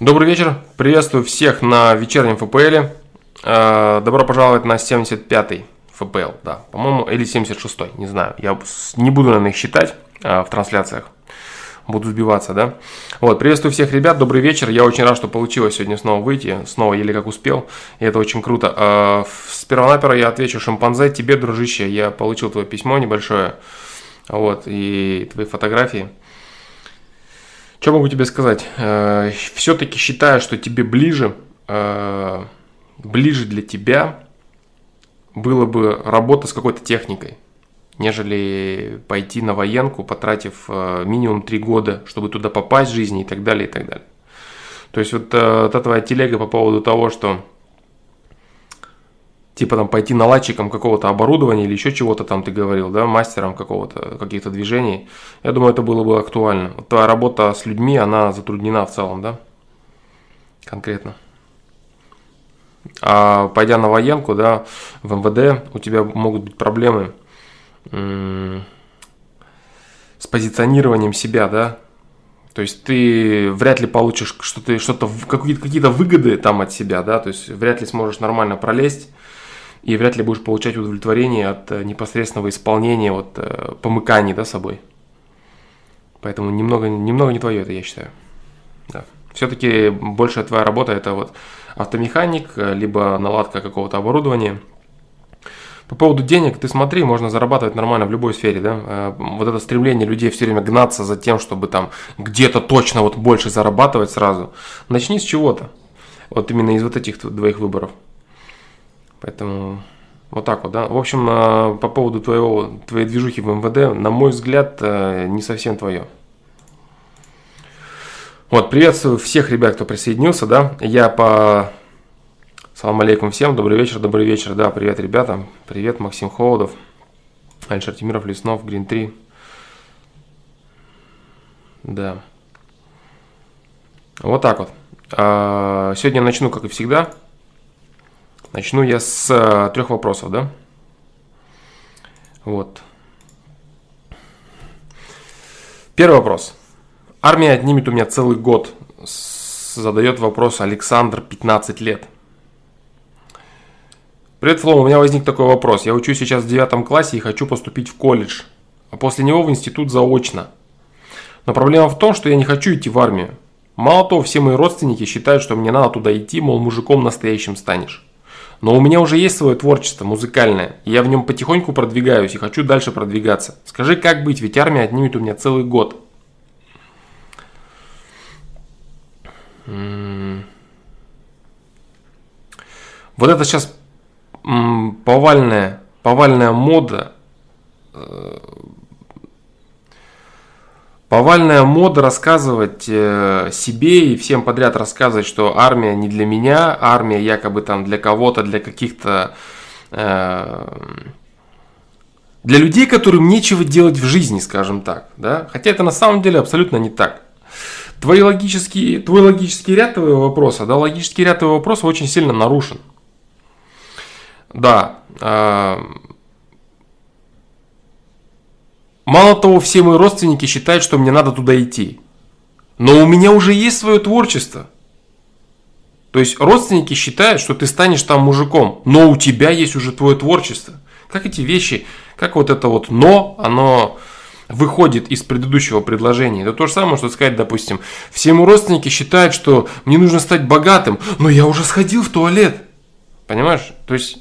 Добрый вечер, приветствую всех на вечернем ФПЛ. Э, добро пожаловать на 75-й ФПЛ, да, по-моему, или 76-й, не знаю. Я не буду, наверное, их считать э, в трансляциях, буду сбиваться, да. Вот, приветствую всех ребят, добрый вечер. Я очень рад, что получилось сегодня снова выйти, снова еле как успел, и это очень круто. Э, сперва-наперво я отвечу шимпанзе, тебе, дружище, я получил твое письмо небольшое, вот, и твои фотографии. Что могу тебе сказать? Э, Все-таки считаю, что тебе ближе, э, ближе для тебя было бы работа с какой-то техникой, нежели пойти на военку, потратив э, минимум три года, чтобы туда попасть в жизни и так далее, и так далее. То есть вот эта твоя телега по поводу того, что типа там пойти наладчиком какого-то оборудования или еще чего-то там ты говорил, да, мастером какого-то, каких-то движений, я думаю, это было бы актуально. Вот твоя работа с людьми, она затруднена в целом, да, конкретно. А пойдя на военку, да, в МВД, у тебя могут быть проблемы с позиционированием себя, да, то есть ты вряд ли получишь что-то, что-то какие-то, выгоды там от себя, да, то есть вряд ли сможешь нормально пролезть и вряд ли будешь получать удовлетворение от э, непосредственного исполнения, вот, э, помыканий, да, собой. Поэтому немного, немного не твое это, я считаю. Да. Все-таки большая твоя работа это вот автомеханик, э, либо наладка какого-то оборудования. По поводу денег, ты смотри, можно зарабатывать нормально в любой сфере, да. Вот это стремление людей все время гнаться за тем, чтобы там где-то точно вот больше зарабатывать сразу. Начни с чего-то. Вот именно из вот этих двоих выборов. Поэтому вот так вот, да. В общем, а, по поводу твоего, твоей движухи в МВД, на мой взгляд, э, не совсем твое. Вот, приветствую всех ребят, кто присоединился, да. Я по... Салам алейкум всем, добрый вечер, добрый вечер, да, привет, ребята. Привет, Максим Холодов, Альшар Тимиров, Леснов, Грин 3. Да. Вот так вот. А, сегодня начну, как и всегда, Начну я с э, трех вопросов, да? Вот. Первый вопрос. Армия отнимет у меня целый год. Задает вопрос Александр, 15 лет. Привет, Флоу, у меня возник такой вопрос. Я учусь сейчас в девятом классе и хочу поступить в колледж, а после него в институт заочно. Но проблема в том, что я не хочу идти в армию. Мало того, все мои родственники считают, что мне надо туда идти, мол, мужиком настоящим станешь. Но у меня уже есть свое творчество музыкальное, и я в нем потихоньку продвигаюсь и хочу дальше продвигаться. Скажи, как быть, ведь армия отнимет у меня целый год. Вот это сейчас повальная, повальная мода э, Повальная мода рассказывать э, себе и всем подряд рассказывать, что армия не для меня, армия якобы там для кого-то, для каких-то... Э, для людей, которым нечего делать в жизни, скажем так. Да? Хотя это на самом деле абсолютно не так. Твои логические, твой логический ряд твоего вопроса, да, логический ряд твоего вопроса очень сильно нарушен. Да, э, Мало того, все мои родственники считают, что мне надо туда идти. Но у меня уже есть свое творчество. То есть родственники считают, что ты станешь там мужиком, но у тебя есть уже твое творчество. Как эти вещи, как вот это вот «но», оно выходит из предыдущего предложения. Это то же самое, что сказать, допустим, все мои родственники считают, что мне нужно стать богатым, но я уже сходил в туалет. Понимаешь? То есть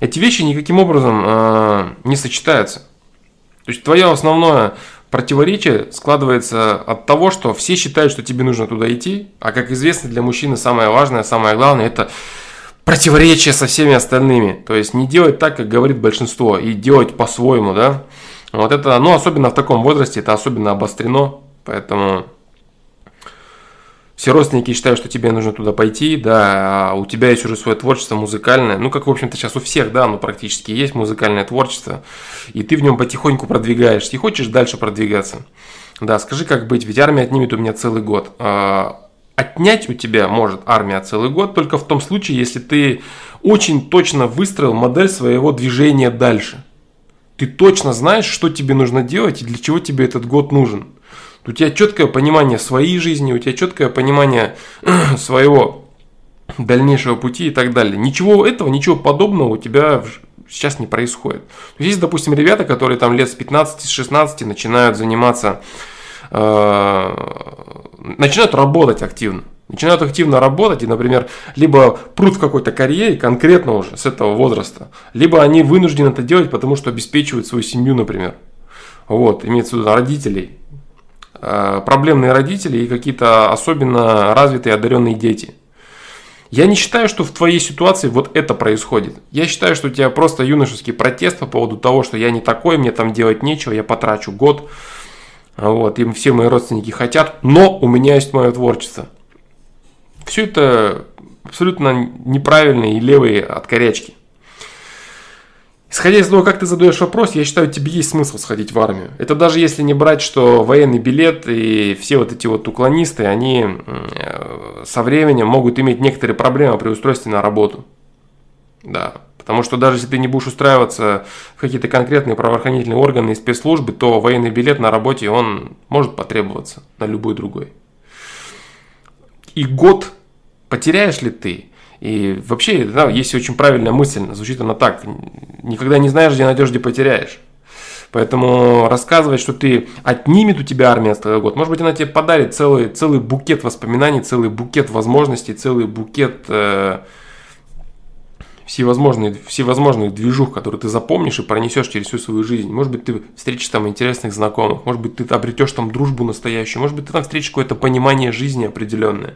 эти вещи никаким образом э, не сочетаются. То есть твое основное противоречие складывается от того, что все считают, что тебе нужно туда идти, а как известно, для мужчины самое важное, самое главное – это противоречие со всеми остальными. То есть не делать так, как говорит большинство, и делать по-своему, да. Вот это, ну, особенно в таком возрасте, это особенно обострено, поэтому все родственники считают, что тебе нужно туда пойти, да, а у тебя есть уже свое творчество музыкальное, ну, как, в общем-то, сейчас у всех, да, ну, практически есть музыкальное творчество, и ты в нем потихоньку продвигаешься, и хочешь дальше продвигаться. Да, скажи, как быть, ведь армия отнимет у меня целый год. А, отнять у тебя может армия целый год только в том случае, если ты очень точно выстроил модель своего движения дальше. Ты точно знаешь, что тебе нужно делать и для чего тебе этот год нужен. У тебя четкое понимание своей жизни, у тебя четкое понимание своего дальнейшего пути и так далее. Ничего этого, ничего подобного у тебя сейчас не происходит. есть, допустим, ребята, которые там лет с 15-16 начинают заниматься, э, начинают работать активно. Начинают активно работать и, например, либо прут в какой-то карьере конкретно уже с этого возраста, либо они вынуждены это делать, потому что обеспечивают свою семью, например. Вот, имеется в виду родителей. Э, проблемные родители и какие-то особенно развитые одаренные дети – я не считаю, что в твоей ситуации вот это происходит. Я считаю, что у тебя просто юношеский протест по поводу того, что я не такой, мне там делать нечего, я потрачу год. Вот, и все мои родственники хотят, но у меня есть мое творчество. Все это абсолютно неправильные и левые от корячки. Исходя из того, как ты задаешь вопрос, я считаю, тебе есть смысл сходить в армию. Это даже если не брать, что военный билет и все вот эти вот уклонисты, они э, со временем могут иметь некоторые проблемы при устройстве на работу. Да, потому что даже если ты не будешь устраиваться в какие-то конкретные правоохранительные органы и спецслужбы, то военный билет на работе, он может потребоваться на любой другой. И год потеряешь ли ты, и вообще, да, есть очень правильная мысль, звучит она так, никогда не знаешь, где найдешь, где потеряешь. Поэтому рассказывать, что ты отнимет у тебя армия целый год, может быть, она тебе подарит целый, целый букет воспоминаний, целый букет возможностей, целый букет э, всевозможные, всевозможных движух, которые ты запомнишь и пронесешь через всю свою жизнь. Может быть, ты встретишь там интересных знакомых, может быть, ты обретешь там дружбу настоящую, может быть, ты там встретишь какое-то понимание жизни определенное.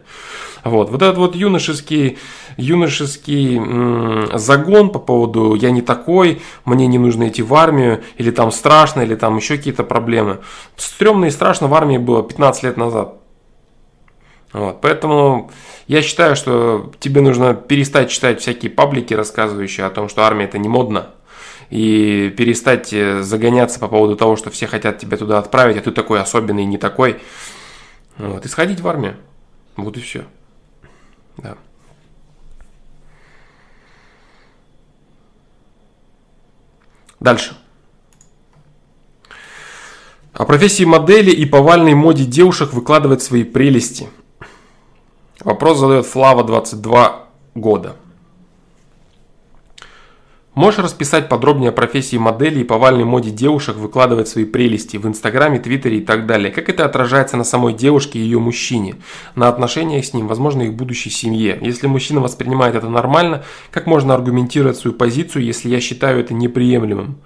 Вот, вот этот вот юношеский, юношеский м- загон по поводу «я не такой», «мне не нужно идти в армию», или там страшно, или там еще какие-то проблемы. Стремно и страшно в армии было 15 лет назад. Вот, поэтому я считаю, что тебе нужно перестать читать всякие паблики, рассказывающие о том, что армия это не модно, и перестать э, загоняться по поводу того, что все хотят тебя туда отправить, а ты такой особенный, не такой. Вот, и сходить в армию. Вот и все. Да. Дальше. О профессии модели и повальной моде девушек выкладывать свои прелести – Вопрос задает Флава 22 года. Можешь расписать подробнее о профессии модели и повальной моде девушек выкладывать свои прелести в Инстаграме, Твиттере и так далее? Как это отражается на самой девушке и ее мужчине? На отношениях с ним, возможно, их будущей семье? Если мужчина воспринимает это нормально, как можно аргументировать свою позицию, если я считаю это неприемлемым?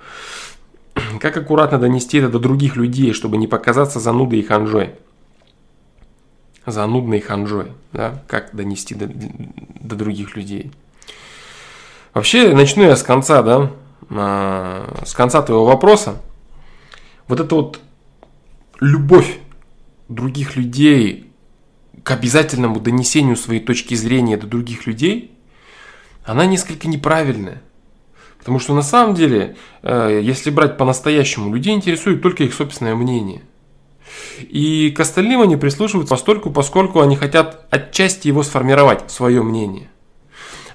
Как аккуратно донести это до других людей, чтобы не показаться занудой и ханжой? Занудной ханжой, да, как донести до, до других людей. Вообще, начну я с конца, да, а, с конца твоего вопроса. Вот это вот любовь других людей к обязательному донесению своей точки зрения до других людей, она несколько неправильная. Потому что на самом деле, э, если брать по-настоящему, людей интересует только их собственное мнение – и к остальным они прислушиваются постольку, поскольку они хотят отчасти его сформировать, свое мнение.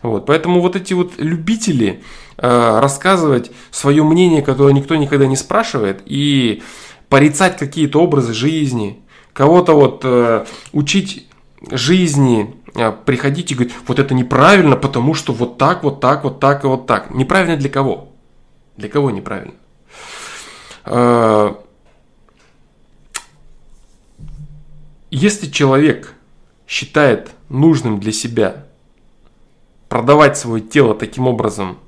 Вот, поэтому вот эти вот любители э, рассказывать свое мнение, которое никто никогда не спрашивает, и порицать какие-то образы жизни, кого-то вот э, учить жизни, э, приходить и говорить, вот это неправильно, потому что вот так, вот так, вот так и вот так. Неправильно для кого? Для кого неправильно? Э, Если человек считает нужным для себя продавать свое тело таким образом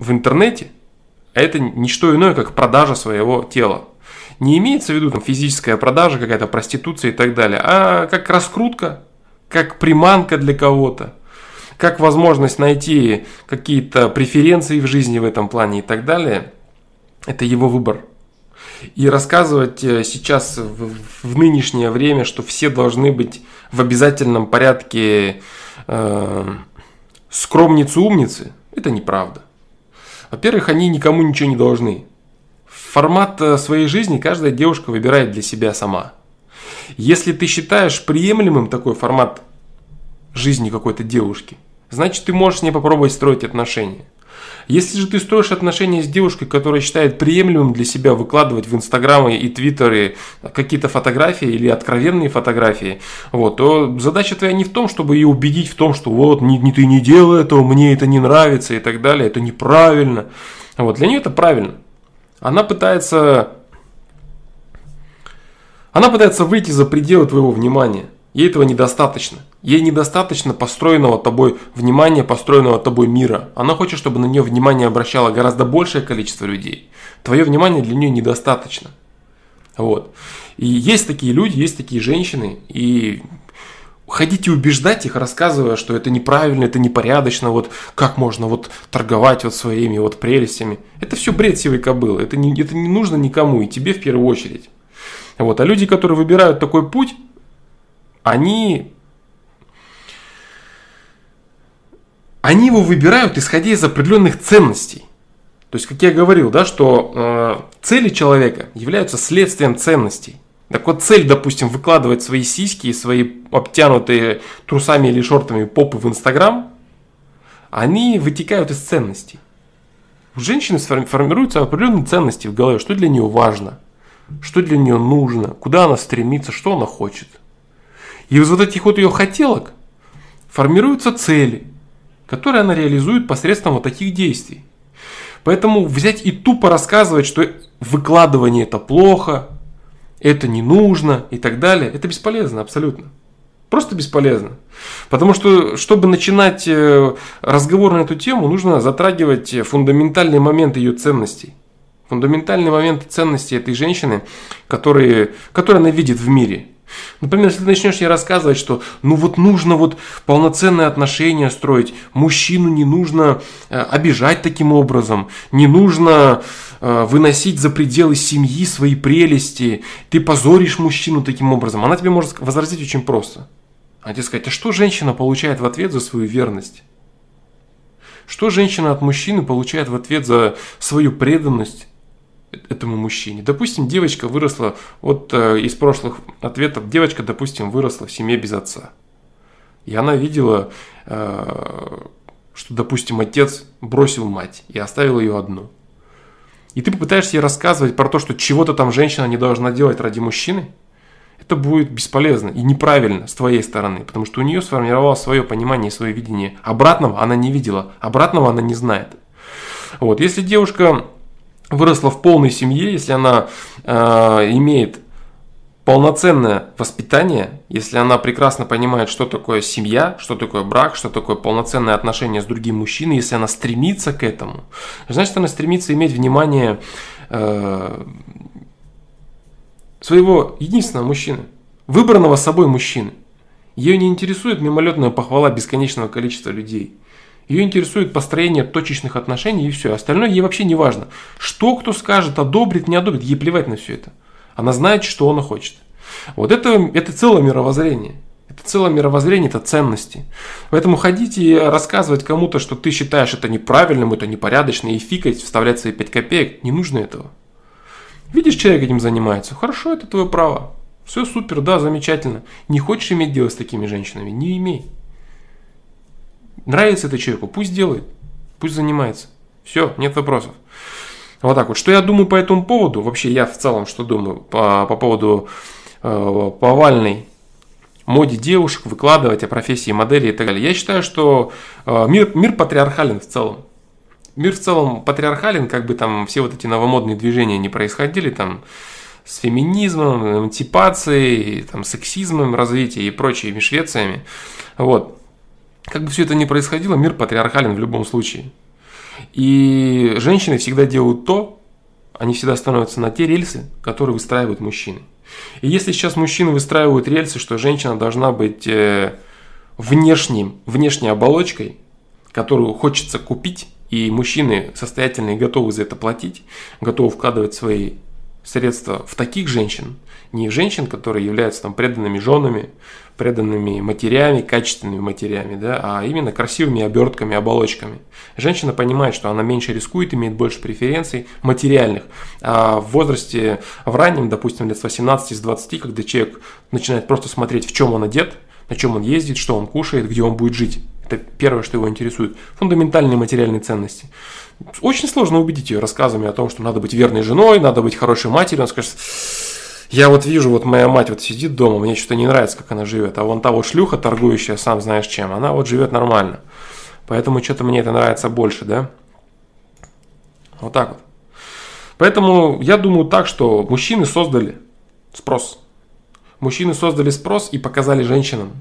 в интернете, а это не что иное, как продажа своего тела. Не имеется в виду там, физическая продажа, какая-то проституция и так далее, а как раскрутка, как приманка для кого-то, как возможность найти какие-то преференции в жизни в этом плане и так далее. Это его выбор. И рассказывать э, сейчас в, в нынешнее время, что все должны быть в обязательном порядке э, скромницы-умницы, это неправда. Во-первых, они никому ничего не должны. Формат э, своей жизни каждая девушка выбирает для себя сама. Если ты считаешь приемлемым такой формат жизни какой-то девушки, значит ты можешь с ней попробовать строить отношения. Если же ты строишь отношения с девушкой, которая считает приемлемым для себя выкладывать в Инстаграмы и Твиттеры какие-то фотографии или откровенные фотографии, вот, то задача твоя не в том, чтобы ее убедить в том, что вот не, не ты не делай этого, мне это не нравится и так далее, это неправильно. Вот, для нее это правильно. Она пытается она пытается выйти за пределы твоего внимания. Ей этого недостаточно. Ей недостаточно построенного тобой внимания, построенного тобой мира. Она хочет, чтобы на нее внимание обращало гораздо большее количество людей. Твое внимание для нее недостаточно. Вот. И есть такие люди, есть такие женщины, и ходите убеждать их, рассказывая, что это неправильно, это непорядочно, вот как можно вот торговать вот своими вот прелестями. Это все бред сивой кобылы, это не, это не нужно никому, и тебе в первую очередь. Вот. А люди, которые выбирают такой путь, они, они его выбирают исходя из определенных ценностей. То есть, как я говорил, да, что э, цели человека являются следствием ценностей. Так вот, цель, допустим, выкладывать свои сиськи и свои обтянутые трусами или шортами попы в Инстаграм, они вытекают из ценностей. У женщины формируются определенные ценности в голове, что для нее важно, что для нее нужно, куда она стремится, что она хочет. И из вот этих вот ее хотелок формируются цели, которые она реализует посредством вот таких действий. Поэтому взять и тупо рассказывать, что выкладывание это плохо, это не нужно и так далее, это бесполезно абсолютно. Просто бесполезно. Потому что, чтобы начинать э, разговор на эту тему, нужно затрагивать фундаментальные моменты ее ценностей. Фундаментальные моменты ценностей этой женщины, которые, которые она видит в мире. Например, если ты начнешь ей рассказывать, что ну вот нужно вот полноценные отношения строить, мужчину не нужно э, обижать таким образом, не нужно э, выносить за пределы семьи свои прелести, ты позоришь мужчину таким образом, она тебе может возразить очень просто. А тебе сказать, а что женщина получает в ответ за свою верность? Что женщина от мужчины получает в ответ за свою преданность этому мужчине. Допустим, девочка выросла, вот э, из прошлых ответов, девочка, допустим, выросла в семье без отца. И она видела, э, что, допустим, отец бросил мать и оставил ее одну. И ты попытаешься ей рассказывать про то, что чего-то там женщина не должна делать ради мужчины, это будет бесполезно и неправильно с твоей стороны, потому что у нее сформировалось свое понимание и свое видение. Обратного она не видела, обратного она не знает. Вот. Если девушка выросла в полной семье, если она э, имеет полноценное воспитание, если она прекрасно понимает, что такое семья, что такое брак, что такое полноценное отношение с другим мужчиной, если она стремится к этому, значит она стремится иметь внимание э, своего единственного мужчины, выбранного собой мужчины. Ее не интересует мимолетная похвала бесконечного количества людей. Ее интересует построение точечных отношений и все. Остальное ей вообще не важно. Что кто скажет, одобрит, не одобрит, ей плевать на все это. Она знает, что она хочет. Вот это, это целое мировоззрение. Это целое мировоззрение, это ценности. Поэтому ходить и рассказывать кому-то, что ты считаешь это неправильным, это непорядочно, и фикать, вставлять свои 5 копеек, не нужно этого. Видишь, человек этим занимается, хорошо, это твое право. Все супер, да, замечательно. Не хочешь иметь дело с такими женщинами, не имей. Нравится это человеку, пусть делает, пусть занимается. Все, нет вопросов. Вот так вот. Что я думаю по этому поводу? Вообще я в целом что думаю по, по поводу э, повальной моде девушек, выкладывать о профессии модели и так далее. Я считаю, что э, мир, мир патриархален в целом. Мир в целом патриархален, как бы там все вот эти новомодные движения не происходили, там с феминизмом, эмансипацией, там, сексизмом, развитием и прочими швециями. Вот. Как бы все это ни происходило, мир патриархален в любом случае. И женщины всегда делают то, они всегда становятся на те рельсы, которые выстраивают мужчины. И если сейчас мужчины выстраивают рельсы, что женщина должна быть э, внешним, внешней оболочкой, которую хочется купить, и мужчины состоятельные готовы за это платить, готовы вкладывать свои средства в таких женщин, не женщин, которые являются там преданными женами, преданными матерями, качественными матерями, да, а именно красивыми обертками, оболочками. Женщина понимает, что она меньше рискует, имеет больше преференций материальных. А в возрасте, в раннем, допустим, лет с 18, с 20, когда человек начинает просто смотреть, в чем он одет, на чем он ездит, что он кушает, где он будет жить. Это первое, что его интересует. Фундаментальные материальные ценности. Очень сложно убедить ее рассказами о том, что надо быть верной женой, надо быть хорошей матерью. Он скажет, я вот вижу, вот моя мать вот сидит дома, мне что-то не нравится, как она живет. А вон та вот шлюха, торгующая, сам знаешь чем, она вот живет нормально. Поэтому что-то мне это нравится больше, да? Вот так вот. Поэтому я думаю так, что мужчины создали спрос. Мужчины создали спрос и показали женщинам,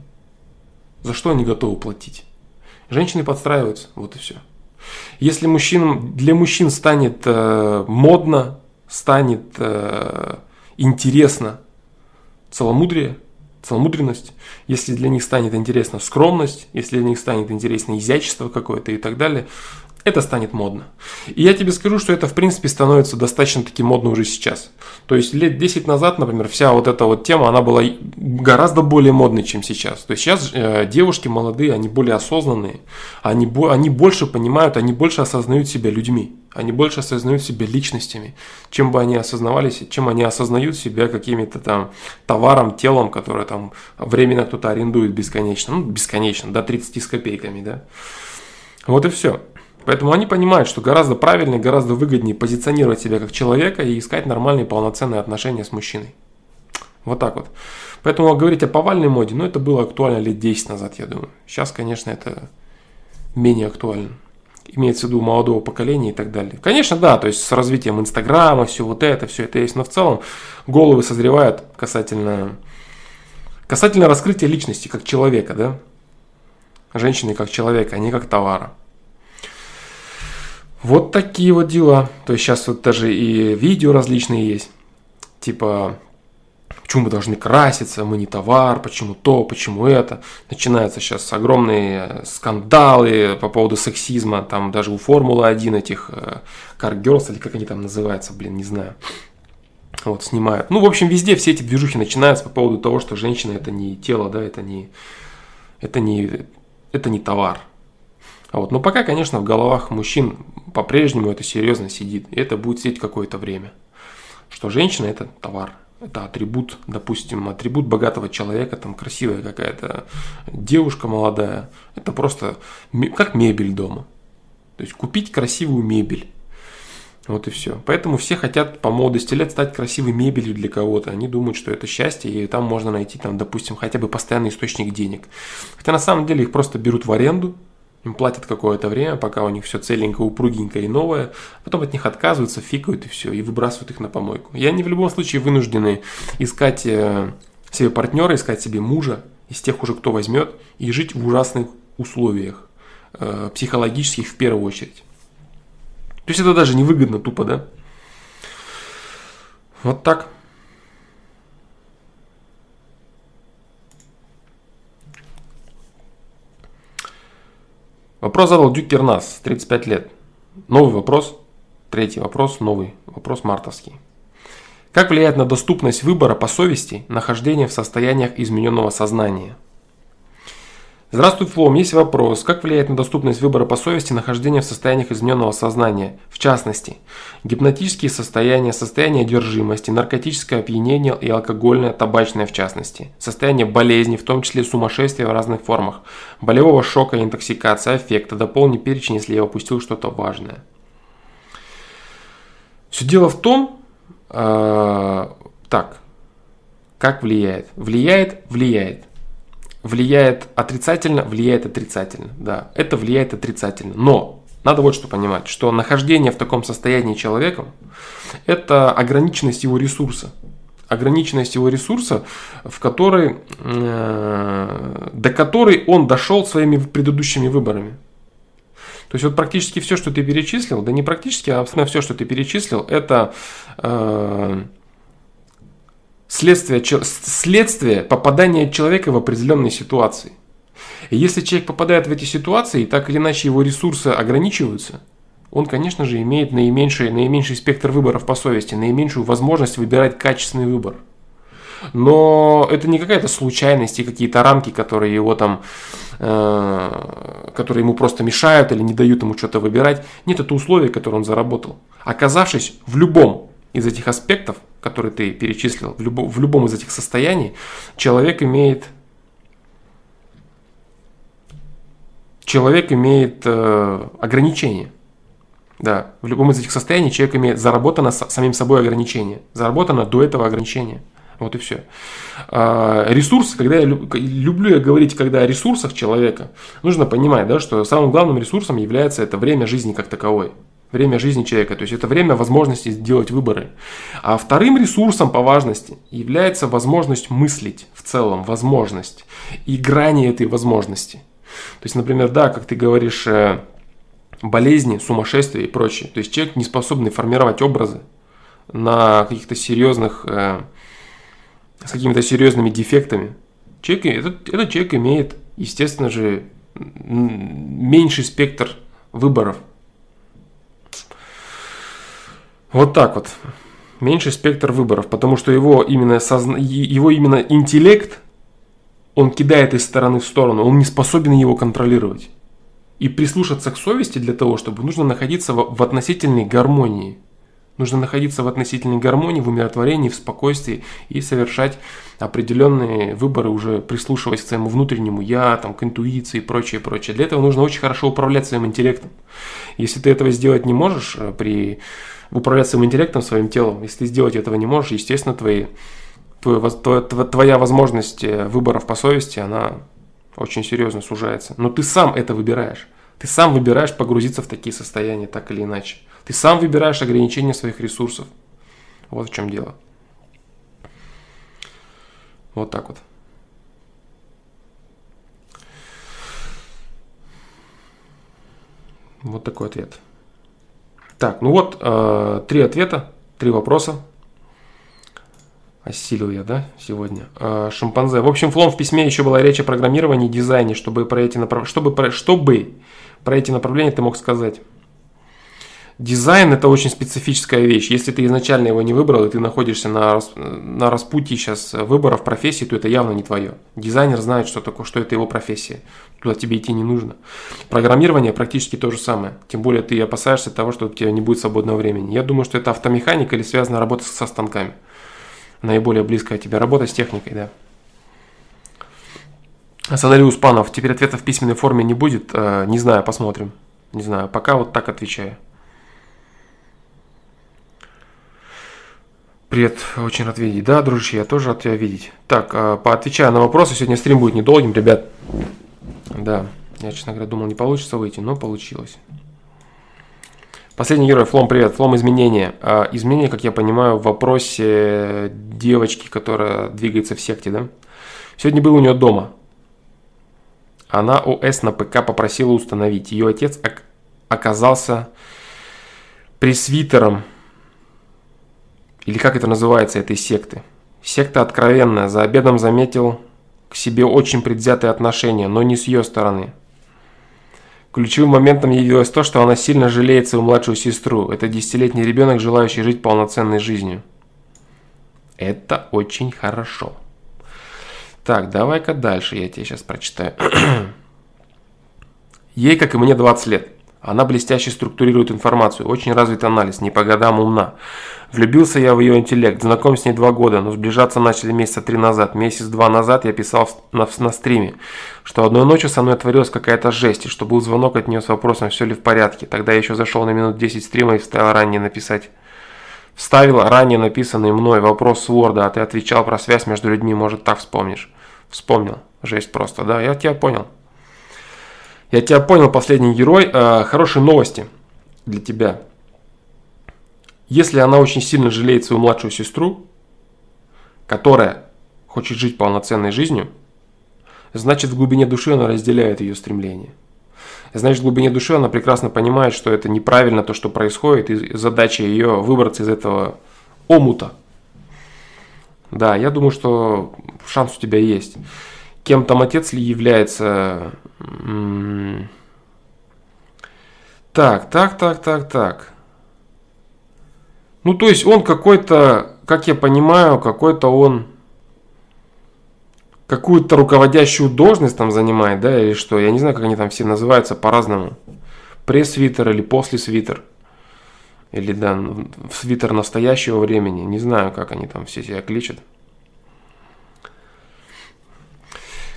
за что они готовы платить. Женщины подстраиваются, вот и все. Если мужчин, для мужчин станет э, модно, станет э, интересно целомудрие, целомудренность, если для них станет интересна скромность, если для них станет интересно изящество какое-то и так далее, это станет модно. И я тебе скажу, что это в принципе становится достаточно таки модно уже сейчас. То есть лет 10 назад, например, вся вот эта вот тема, она была гораздо более модной, чем сейчас. То есть сейчас э, девушки молодые, они более осознанные, они, они больше понимают, они больше осознают себя людьми, они больше осознают себя личностями, чем бы они осознавались, чем они осознают себя какими-то там товаром, телом, которое там временно кто-то арендует бесконечно, ну бесконечно, до 30 с копейками, да. Вот и все. Поэтому они понимают, что гораздо правильнее, гораздо выгоднее позиционировать себя как человека и искать нормальные полноценные отношения с мужчиной. Вот так вот. Поэтому говорить о повальной моде, ну это было актуально лет 10 назад, я думаю. Сейчас, конечно, это менее актуально. Имеется в виду молодого поколения и так далее. Конечно, да, то есть с развитием Инстаграма, все вот это, все это есть. Но в целом головы созревают касательно, касательно раскрытия личности как человека, да? Женщины как человека, а не как товара. Вот такие вот дела. То есть сейчас вот даже и видео различные есть. Типа, почему мы должны краситься, мы не товар, почему то, почему это. Начинаются сейчас огромные скандалы по поводу сексизма. Там даже у Формулы-1 этих Car э, или как они там называются, блин, не знаю. Вот, снимают. Ну, в общем, везде все эти движухи начинаются по поводу того, что женщина это не тело, да, это не, это не, это не товар. А вот, но пока, конечно, в головах мужчин по-прежнему это серьезно сидит, и это будет сидеть какое-то время. Что женщина это товар, это атрибут, допустим, атрибут богатого человека, там красивая какая-то девушка молодая, это просто как мебель дома. То есть купить красивую мебель. Вот и все. Поэтому все хотят по молодости лет стать красивой мебелью для кого-то. Они думают, что это счастье, и там можно найти, там, допустим, хотя бы постоянный источник денег. Хотя на самом деле их просто берут в аренду, им платят какое-то время, пока у них все целенькое, упругенькое и новое. Потом от них отказываются, фикают и все, и выбрасывают их на помойку. И они в любом случае вынуждены искать э, себе партнера, искать себе мужа из тех уже, кто возьмет, и жить в ужасных условиях, э, психологических в первую очередь. То есть это даже невыгодно тупо, да? Вот так. Вопрос задал Дюкер Нас, 35 лет. Новый вопрос, третий вопрос, новый вопрос мартовский. Как влияет на доступность выбора по совести нахождение в состояниях измененного сознания? Здравствуй, Флом. Есть вопрос. Как влияет на доступность выбора по совести нахождение в состояниях измененного сознания? В частности, гипнотические состояния, состояние одержимости, наркотическое опьянение и алкогольное, табачное в частности. Состояние болезни, в том числе сумасшествия в разных формах. Болевого шока, интоксикация, аффекта. Дополни перечень, если я упустил что-то важное. Все дело в том, э, так, как влияет? Влияет, влияет влияет отрицательно, влияет отрицательно. Да, это влияет отрицательно. Но надо вот что понимать, что нахождение в таком состоянии человеком – это ограниченность его ресурса. Ограниченность его ресурса, в которой, э, до которой он дошел своими предыдущими выборами. То есть вот практически все, что ты перечислил, да не практически, а абсолютно все, что ты перечислил, это э, следствие, следствие попадания человека в определенные ситуации. И если человек попадает в эти ситуации, и так или иначе его ресурсы ограничиваются, он, конечно же, имеет наименьший, наименьший спектр выборов по совести, наименьшую возможность выбирать качественный выбор. Но это не какая-то случайность и какие-то рамки, которые его там, э, которые ему просто мешают или не дают ему что-то выбирать. Нет, это условия, которые он заработал. Оказавшись в любом из этих аспектов, которые ты перечислил, в, любо, в любом из этих состояний, человек имеет человек имеет э, ограничения. Да, в любом из этих состояний человек имеет заработано самим собой ограничение. Заработано до этого ограничения. Вот и все. А, ресурсы, когда я люблю я говорить, когда о ресурсах человека, нужно понимать, да, что самым главным ресурсом является это время жизни как таковой. Время жизни человека, то есть это время возможности сделать выборы. А вторым ресурсом по важности является возможность мыслить в целом, возможность и грани этой возможности. То есть, например, да, как ты говоришь, э, болезни, сумасшествие и прочее. То есть человек не способный формировать образы на каких-то серьезных э, с какими-то серьезными дефектами, человек, этот, этот человек имеет, естественно же, меньший спектр выборов. Вот так вот. Меньший спектр выборов, потому что его именно, созна... его именно интеллект, он кидает из стороны в сторону, он не способен его контролировать. И прислушаться к совести для того, чтобы нужно находиться в, в относительной гармонии – Нужно находиться в относительной гармонии, в умиротворении, в спокойствии и совершать определенные выборы, уже прислушиваясь к своему внутреннему я, там, к интуиции и прочее, прочее. Для этого нужно очень хорошо управлять своим интеллектом. Если ты этого сделать не можешь э, при управлять своим интеллектом, своим телом, если ты сделать этого не можешь, естественно, твои, твоя, твоя возможность э, выборов по совести, она очень серьезно сужается. Но ты сам это выбираешь. Ты сам выбираешь погрузиться в такие состояния, так или иначе. Ты сам выбираешь ограничение своих ресурсов. Вот в чем дело. Вот так вот. Вот такой ответ. Так, ну вот э, три ответа, три вопроса. Осилил я, да, сегодня. Э, шимпанзе. В общем, флом в письме еще была речь о программировании дизайне, чтобы про эти, направ... чтобы, чтобы про эти направления ты мог сказать. Дизайн это очень специфическая вещь. Если ты изначально его не выбрал, и ты находишься на, на распутье сейчас выборов профессии, то это явно не твое. Дизайнер знает, что такое, что это его профессия. Туда тебе идти не нужно. Программирование практически то же самое. Тем более ты опасаешься того, что у тебя не будет свободного времени. Я думаю, что это автомеханика или связана работа со станками. Наиболее близкая тебе работа с техникой, да. Санари Успанов, теперь ответа в письменной форме не будет. Э, не знаю, посмотрим. Не знаю, пока вот так отвечаю. Привет, очень рад видеть. Да, дружище, я тоже рад тебя видеть. Так, а, поотвечаю на вопросы. Сегодня стрим будет недолгим, ребят. Да, я, честно говоря, думал, не получится выйти, но получилось. Последний герой, Флом, привет. Флом изменения. А, изменения, как я понимаю, в вопросе девочки, которая двигается в секте, да? Сегодня был у нее дома. Она ОС на ПК попросила установить. Ее отец оказался пресвитером или как это называется, этой секты. Секта откровенная, за обедом заметил к себе очень предвзятые отношения, но не с ее стороны. Ключевым моментом явилось то, что она сильно жалеет свою младшую сестру. Это десятилетний ребенок, желающий жить полноценной жизнью. Это очень хорошо. Так, давай-ка дальше, я тебе сейчас прочитаю. Ей, как и мне, 20 лет. Она блестяще структурирует информацию, очень развит анализ, не по годам умна. Влюбился я в ее интеллект, знаком с ней два года, но сближаться начали месяца три назад. Месяц-два назад я писал на, на стриме, что одной ночью со мной творилась какая-то жесть, и что был звонок от нее с вопросом, все ли в порядке. Тогда я еще зашел на минут 10 стрима и вставил ранее написать. Вставил ранее написанный мной вопрос с Word, а ты отвечал про связь между людьми, может так вспомнишь. Вспомнил. Жесть просто, да, я тебя понял. Я тебя понял, последний герой. Э, хорошие новости для тебя. Если она очень сильно жалеет свою младшую сестру, которая хочет жить полноценной жизнью, значит в глубине души она разделяет ее стремление. Значит, в глубине души она прекрасно понимает, что это неправильно то, что происходит, и задача ее выбраться из этого омута. Да, я думаю, что шанс у тебя есть кем там отец ли является. Так, так, так, так, так. Ну, то есть он какой-то, как я понимаю, какой-то он какую-то руководящую должность там занимает, да, или что. Я не знаю, как они там все называются по-разному. Пресс-свитер или после-свитер. Или, да, свитер настоящего времени. Не знаю, как они там все себя кличат.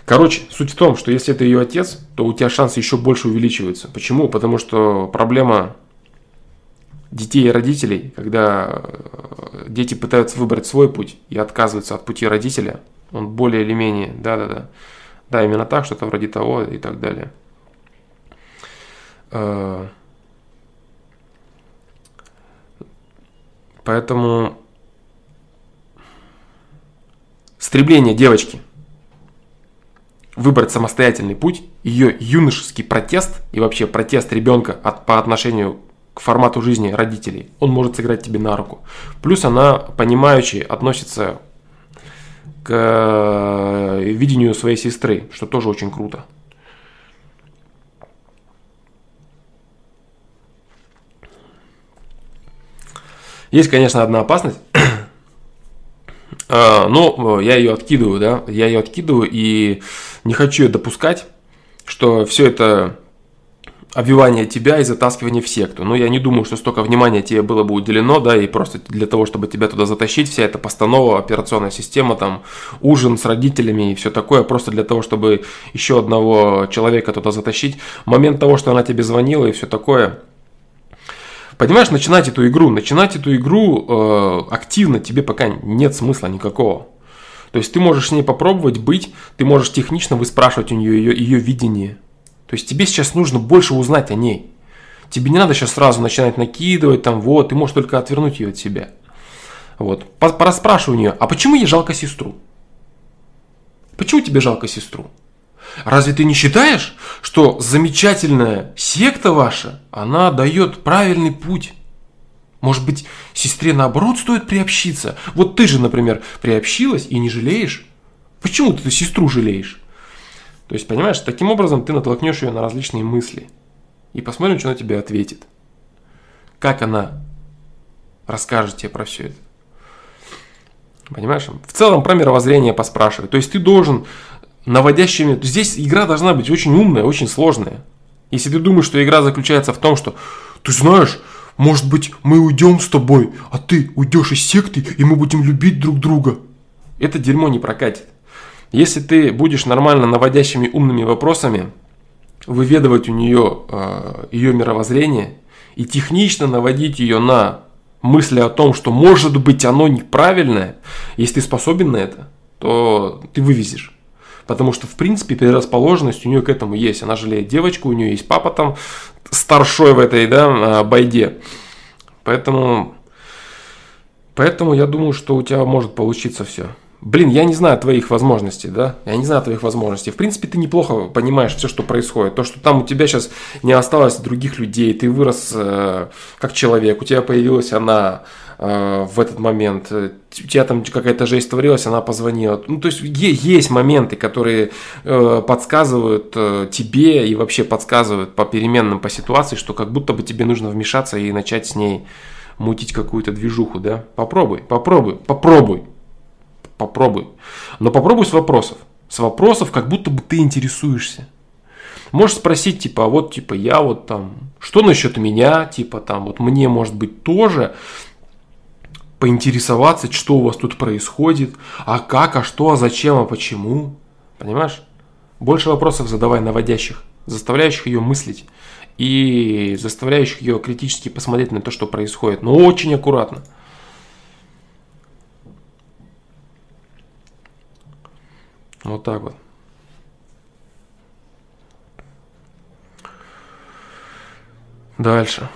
Короче, суть в том, что если это ее отец, то у тебя шансы еще больше увеличиваются. Почему? Потому что проблема детей и родителей, когда э, дети пытаются выбрать свой путь и отказываются от пути родителя, он более или менее, да-да-да, да, именно так, что-то вроде того и так далее. Э, поэтому стремление девочки выбрать самостоятельный путь, ее юношеский протест и вообще протест ребенка от, по отношению к формату жизни родителей, он может сыграть тебе на руку. Плюс она, понимающая, относится к э, видению своей сестры, что тоже очень круто. Есть, конечно, одна опасность. А, но я ее откидываю, да, я ее откидываю и не хочу ее допускать, что все это обвивание тебя и затаскивание в секту. Но я не думаю, что столько внимания тебе было бы уделено, да, и просто для того, чтобы тебя туда затащить, вся эта постанова, операционная система, там, ужин с родителями и все такое, просто для того, чтобы еще одного человека туда затащить. Момент того, что она тебе звонила и все такое, Понимаешь, начинать эту игру, начинать эту игру э, активно тебе пока нет смысла никакого. То есть ты можешь с ней попробовать быть, ты можешь технично выспрашивать у нее ее, ее видение, то есть тебе сейчас нужно больше узнать о ней. Тебе не надо сейчас сразу начинать накидывать, там, вот, ты можешь только отвернуть ее от себя. Вот. Пораспрашивай у нее, а почему ей жалко сестру? Почему тебе жалко сестру? Разве ты не считаешь, что замечательная секта ваша, она дает правильный путь? Может быть, сестре наоборот стоит приобщиться? Вот ты же, например, приобщилась и не жалеешь? Почему ты сестру жалеешь? То есть, понимаешь, таким образом ты натолкнешь ее на различные мысли. И посмотрим, что она тебе ответит. Как она расскажет тебе про все это. Понимаешь? В целом про мировоззрение поспрашивать. То есть ты должен наводящими... Здесь игра должна быть очень умная, очень сложная. Если ты думаешь, что игра заключается в том, что ты знаешь, может быть, мы уйдем с тобой, а ты уйдешь из секты, и мы будем любить друг друга. Это дерьмо не прокатит. Если ты будешь нормально наводящими умными вопросами выведывать у нее э, ее мировоззрение и технично наводить ее на мысли о том, что может быть оно неправильное, если ты способен на это, то ты вывезешь. Потому что, в принципе, предрасположенность у нее к этому есть. Она жалеет девочку, у нее есть папа там старшой в этой да, байде. Поэтому, поэтому я думаю, что у тебя может получиться все. Блин, я не знаю твоих возможностей, да? Я не знаю твоих возможностей. В принципе, ты неплохо понимаешь все, что происходит. То, что там у тебя сейчас не осталось других людей, ты вырос э, как человек, у тебя появилась она в этот момент, у тебя там какая-то жесть творилась, она позвонила. Ну, то есть есть моменты, которые э, подсказывают э, тебе и вообще подсказывают по переменным, по ситуации, что как будто бы тебе нужно вмешаться и начать с ней мутить какую-то движуху, да? Попробуй, попробуй, попробуй попробуй. Но попробуй с вопросов. С вопросов, как будто бы ты интересуешься. Можешь спросить, типа, а вот, типа, я вот там, что насчет меня, типа, там, вот мне, может быть, тоже поинтересоваться, что у вас тут происходит, а как, а что, а зачем, а почему. Понимаешь? Больше вопросов задавай наводящих, заставляющих ее мыслить и заставляющих ее критически посмотреть на то, что происходит. Но очень аккуратно. Вот так вот. Дальше.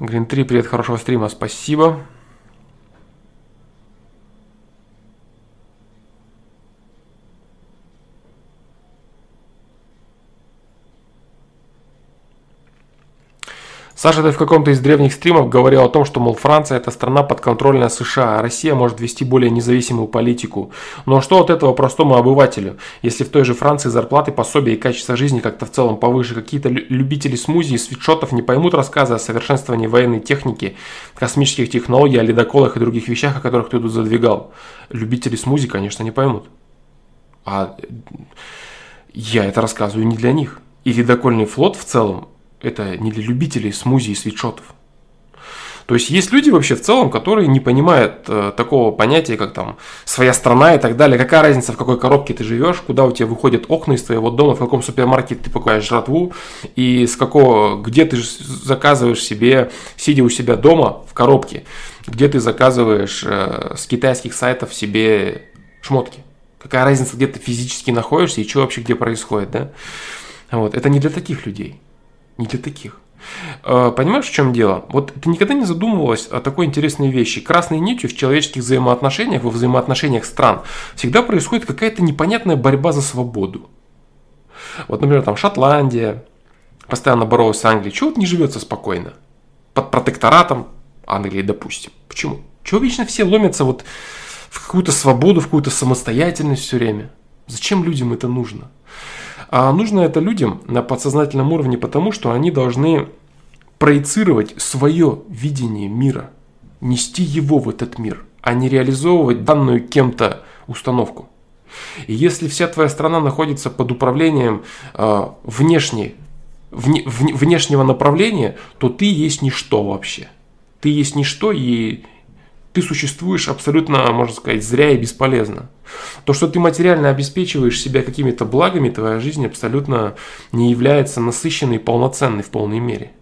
Green 3, привет, хорошего стрима, спасибо. Саша, ты в каком-то из древних стримов говорил о том, что, мол, Франция это страна подконтрольная США, а Россия может вести более независимую политику. Но что от этого простому обывателю, если в той же Франции зарплаты, пособия и качество жизни как-то в целом повыше? Какие-то любители смузи и свитшотов не поймут рассказы о совершенствовании военной техники, космических технологий, о ледоколах и других вещах, о которых ты тут задвигал. Любители смузи, конечно, не поймут. А я это рассказываю не для них. И ледокольный флот в целом это не для любителей смузи и свитшотов. То есть есть люди вообще в целом, которые не понимают э, такого понятия, как там своя страна и так далее. Какая разница, в какой коробке ты живешь, куда у тебя выходят окна из твоего дома, в каком супермаркете ты покупаешь жратву и с какого, где ты заказываешь себе, сидя у себя дома в коробке, где ты заказываешь э, с китайских сайтов себе шмотки. Какая разница, где ты физически находишься и что вообще где происходит, да? Вот. Это не для таких людей. Не для таких. Э, понимаешь, в чем дело? Вот ты никогда не задумывалась о такой интересной вещи. Красной нитью в человеческих взаимоотношениях, во взаимоотношениях стран всегда происходит какая-то непонятная борьба за свободу. Вот, например, там Шотландия постоянно боролась с Англией. Чего вот не живется спокойно? Под протекторатом Англии, допустим. Почему? Чего вечно все ломятся вот в какую-то свободу, в какую-то самостоятельность все время? Зачем людям это нужно? А нужно это людям на подсознательном уровне потому, что они должны проецировать свое видение мира, нести его в этот мир, а не реализовывать данную кем-то установку. И если вся твоя страна находится под управлением э, внешней, вне, вне, внешнего направления, то ты есть ничто вообще. Ты есть ничто, и ты существуешь абсолютно, можно сказать, зря и бесполезно. То, что ты материально обеспечиваешь себя какими-то благами, твоя жизнь абсолютно не является насыщенной и полноценной в полной мере.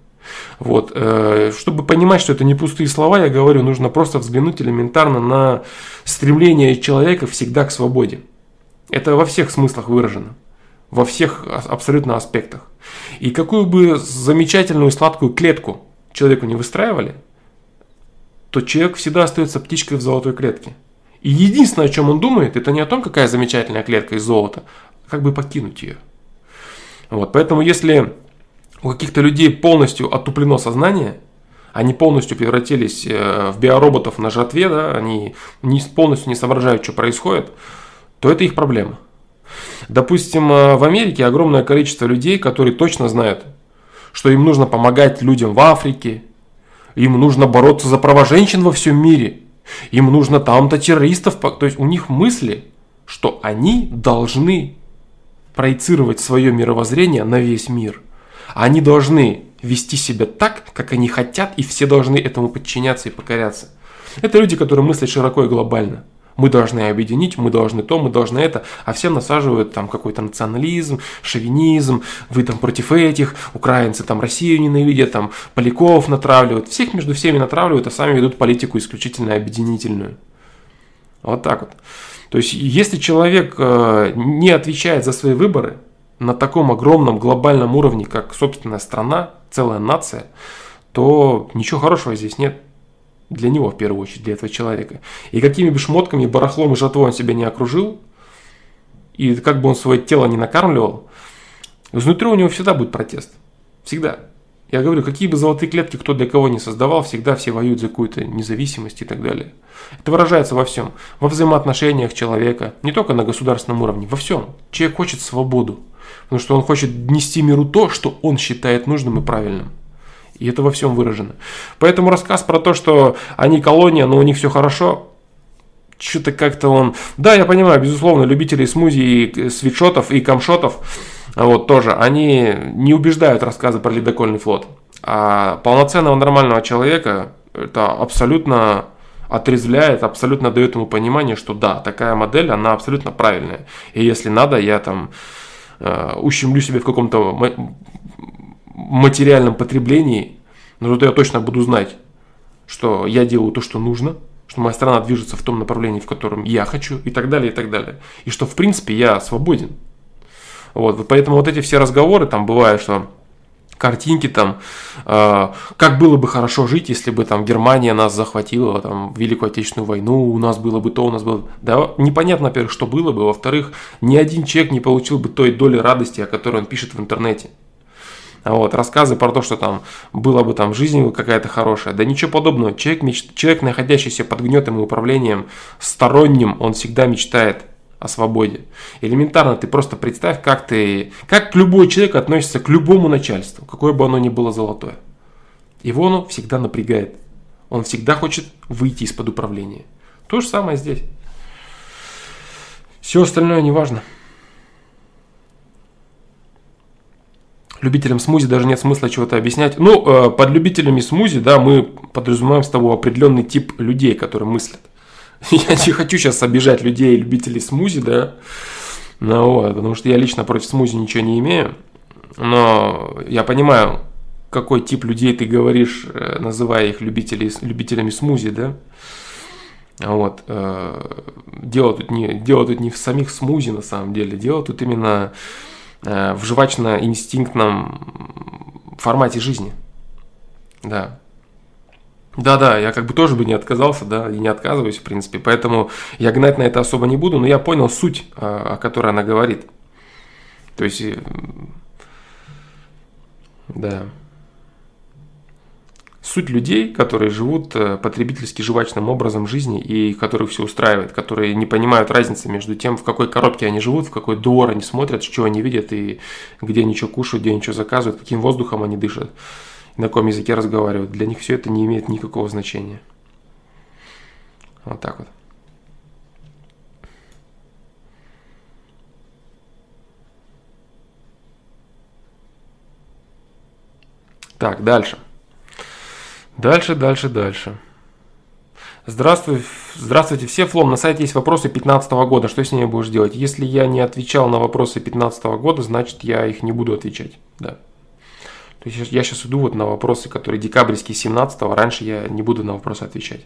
Вот. Э, чтобы понимать, что это не пустые слова, я говорю, нужно просто взглянуть элементарно на стремление человека всегда к свободе. Это во всех смыслах выражено. Во всех абсолютно аспектах. И какую бы замечательную сладкую клетку человеку не выстраивали – то человек всегда остается птичкой в золотой клетке. И единственное, о чем он думает, это не о том, какая замечательная клетка из золота, а как бы покинуть ее. Вот, поэтому если у каких-то людей полностью отуплено сознание, они полностью превратились э, в биороботов на жатве, да, они не, полностью не соображают, что происходит, то это их проблема. Допустим, э, в Америке огромное количество людей, которые точно знают, что им нужно помогать людям в Африке, им нужно бороться за права женщин во всем мире. Им нужно там-то террористов. То есть у них мысли, что они должны проецировать свое мировоззрение на весь мир. Они должны вести себя так, как они хотят, и все должны этому подчиняться и покоряться. Это люди, которые мыслят широко и глобально. Мы должны объединить, мы должны то, мы должны это, а всем насаживают там какой-то национализм, шовинизм, вы там против этих, украинцы там Россию ненавидят, там поляков натравливают, всех между всеми натравливают, а сами ведут политику исключительно объединительную. Вот так вот. То есть, если человек э, не отвечает за свои выборы на таком огромном глобальном уровне, как собственная страна, целая нация, то ничего хорошего здесь нет для него в первую очередь, для этого человека. И какими бы шмотками, барахлом и жатвой он себя не окружил, и как бы он свое тело не накармливал, внутри у него всегда будет протест. Всегда. Я говорю, какие бы золотые клетки кто для кого не создавал, всегда все воюют за какую-то независимость и так далее. Это выражается во всем. Во взаимоотношениях человека, не только на государственном уровне, во всем. Человек хочет свободу, потому что он хочет нести миру то, что он считает нужным и правильным. И это во всем выражено. Поэтому рассказ про то, что они колония, но у них все хорошо, что-то как-то он... Да, я понимаю, безусловно, любители смузи и свитшотов и камшотов, вот тоже, они не убеждают рассказы про ледокольный флот. А полноценного нормального человека это абсолютно отрезвляет, абсолютно дает ему понимание, что да, такая модель, она абсолютно правильная. И если надо, я там э, ущемлю себе в каком-то материальном потреблении, но зато я точно буду знать, что я делаю то, что нужно, что моя страна движется в том направлении, в котором я хочу, и так далее, и так далее. И что, в принципе, я свободен. Вот, поэтому вот эти все разговоры, там бывает, что картинки там, э, как было бы хорошо жить, если бы там Германия нас захватила, там, Великую Отечественную войну, у нас было бы то, у нас было... Да, непонятно, во-первых, что было бы, во-вторых, ни один человек не получил бы той доли радости, о которой он пишет в интернете. Вот, рассказы про то, что там было бы там жизнь какая-то хорошая. Да ничего подобного. Человек, меч... человек, находящийся под гнетом и управлением сторонним, он всегда мечтает о свободе. Элементарно, ты просто представь, как ты, как любой человек относится к любому начальству, какое бы оно ни было золотое. Его оно всегда напрягает. Он всегда хочет выйти из-под управления. То же самое здесь. Все остальное не важно. Любителям смузи даже нет смысла чего-то объяснять. Ну, э, под любителями смузи, да, мы подразумеваем с тобой определенный тип людей, которые мыслят. Я не хочу сейчас обижать людей, любителей смузи, да, ну, вот, потому что я лично против смузи ничего не имею. Но я понимаю, какой тип людей ты говоришь, э, называя их любителей, любителями смузи, да? Вот. Э, дело тут, не, дело тут не в самих смузи на самом деле, дело тут именно в жвачно-инстинктном формате жизни. Да. Да-да, я как бы тоже бы не отказался, да, и не отказываюсь, в принципе. Поэтому я гнать на это особо не буду, но я понял суть, о которой она говорит. То есть, да суть людей, которые живут э, потребительски жвачным образом жизни и которых все устраивает, которые не понимают разницы между тем, в какой коробке они живут, в какой двор они смотрят, что они видят и где они что кушают, где они что заказывают, каким воздухом они дышат, на каком языке разговаривают. Для них все это не имеет никакого значения. Вот так вот. Так, дальше. Дальше, дальше, дальше. Здравствуй, здравствуйте все, Флом. На сайте есть вопросы 2015 года. Что с ними будешь делать? Если я не отвечал на вопросы 2015 года, значит я их не буду отвечать. Да. То есть я сейчас иду вот на вопросы, которые декабрьские 17 раньше я не буду на вопросы отвечать.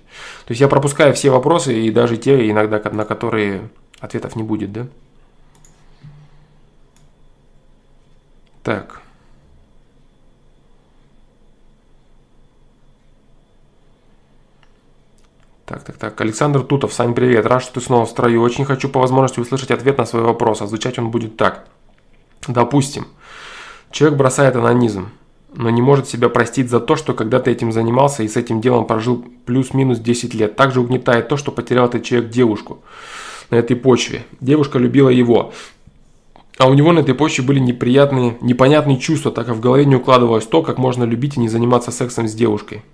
То есть я пропускаю все вопросы и даже те, иногда на которые ответов не будет, да? Так. Так, так, так. Александр Тутов, Сань, привет. Рад, что ты снова в строю. Очень хочу по возможности услышать ответ на свой вопрос. А звучать он будет так. Допустим, человек бросает анонизм, но не может себя простить за то, что когда-то этим занимался и с этим делом прожил плюс-минус 10 лет. Также угнетает то, что потерял этот человек девушку на этой почве. Девушка любила его. А у него на этой почве были неприятные, непонятные чувства, так как в голове не укладывалось то, как можно любить и не заниматься сексом с девушкой.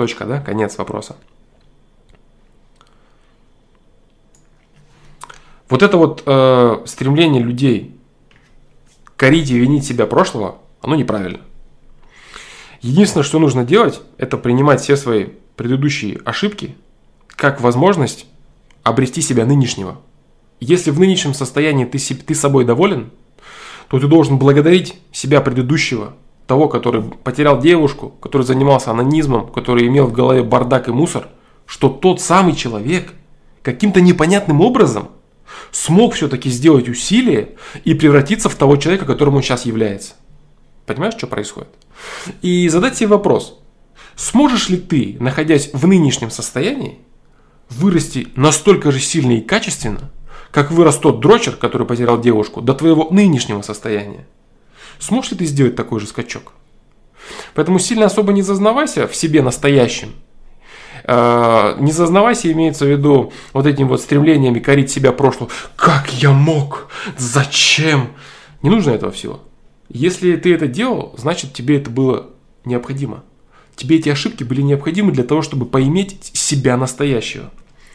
Точка, да? Конец вопроса. Вот это вот э, стремление людей корить и винить себя прошлого, оно неправильно. Единственное, что нужно делать, это принимать все свои предыдущие ошибки как возможность обрести себя нынешнего. Если в нынешнем состоянии ты, ты собой доволен, то ты должен благодарить себя предыдущего того, который потерял девушку, который занимался анонизмом, который имел в голове бардак и мусор, что тот самый человек каким-то непонятным образом смог все-таки сделать усилие и превратиться в того человека, которым он сейчас является. Понимаешь, что происходит? И задать себе вопрос. Сможешь ли ты, находясь в нынешнем состоянии, вырасти настолько же сильно и качественно, как вырос тот дрочер, который потерял девушку, до твоего нынешнего состояния? Сможешь ли ты сделать такой же скачок? Поэтому сильно особо не зазнавайся в себе настоящем. А, не зазнавайся, имеется в виду вот этим вот стремлениями корить себя прошлого. Как я мог? Зачем? Не нужно этого всего. Если ты это делал, значит тебе это было необходимо. Тебе эти ошибки были необходимы для того, чтобы поиметь себя настоящего.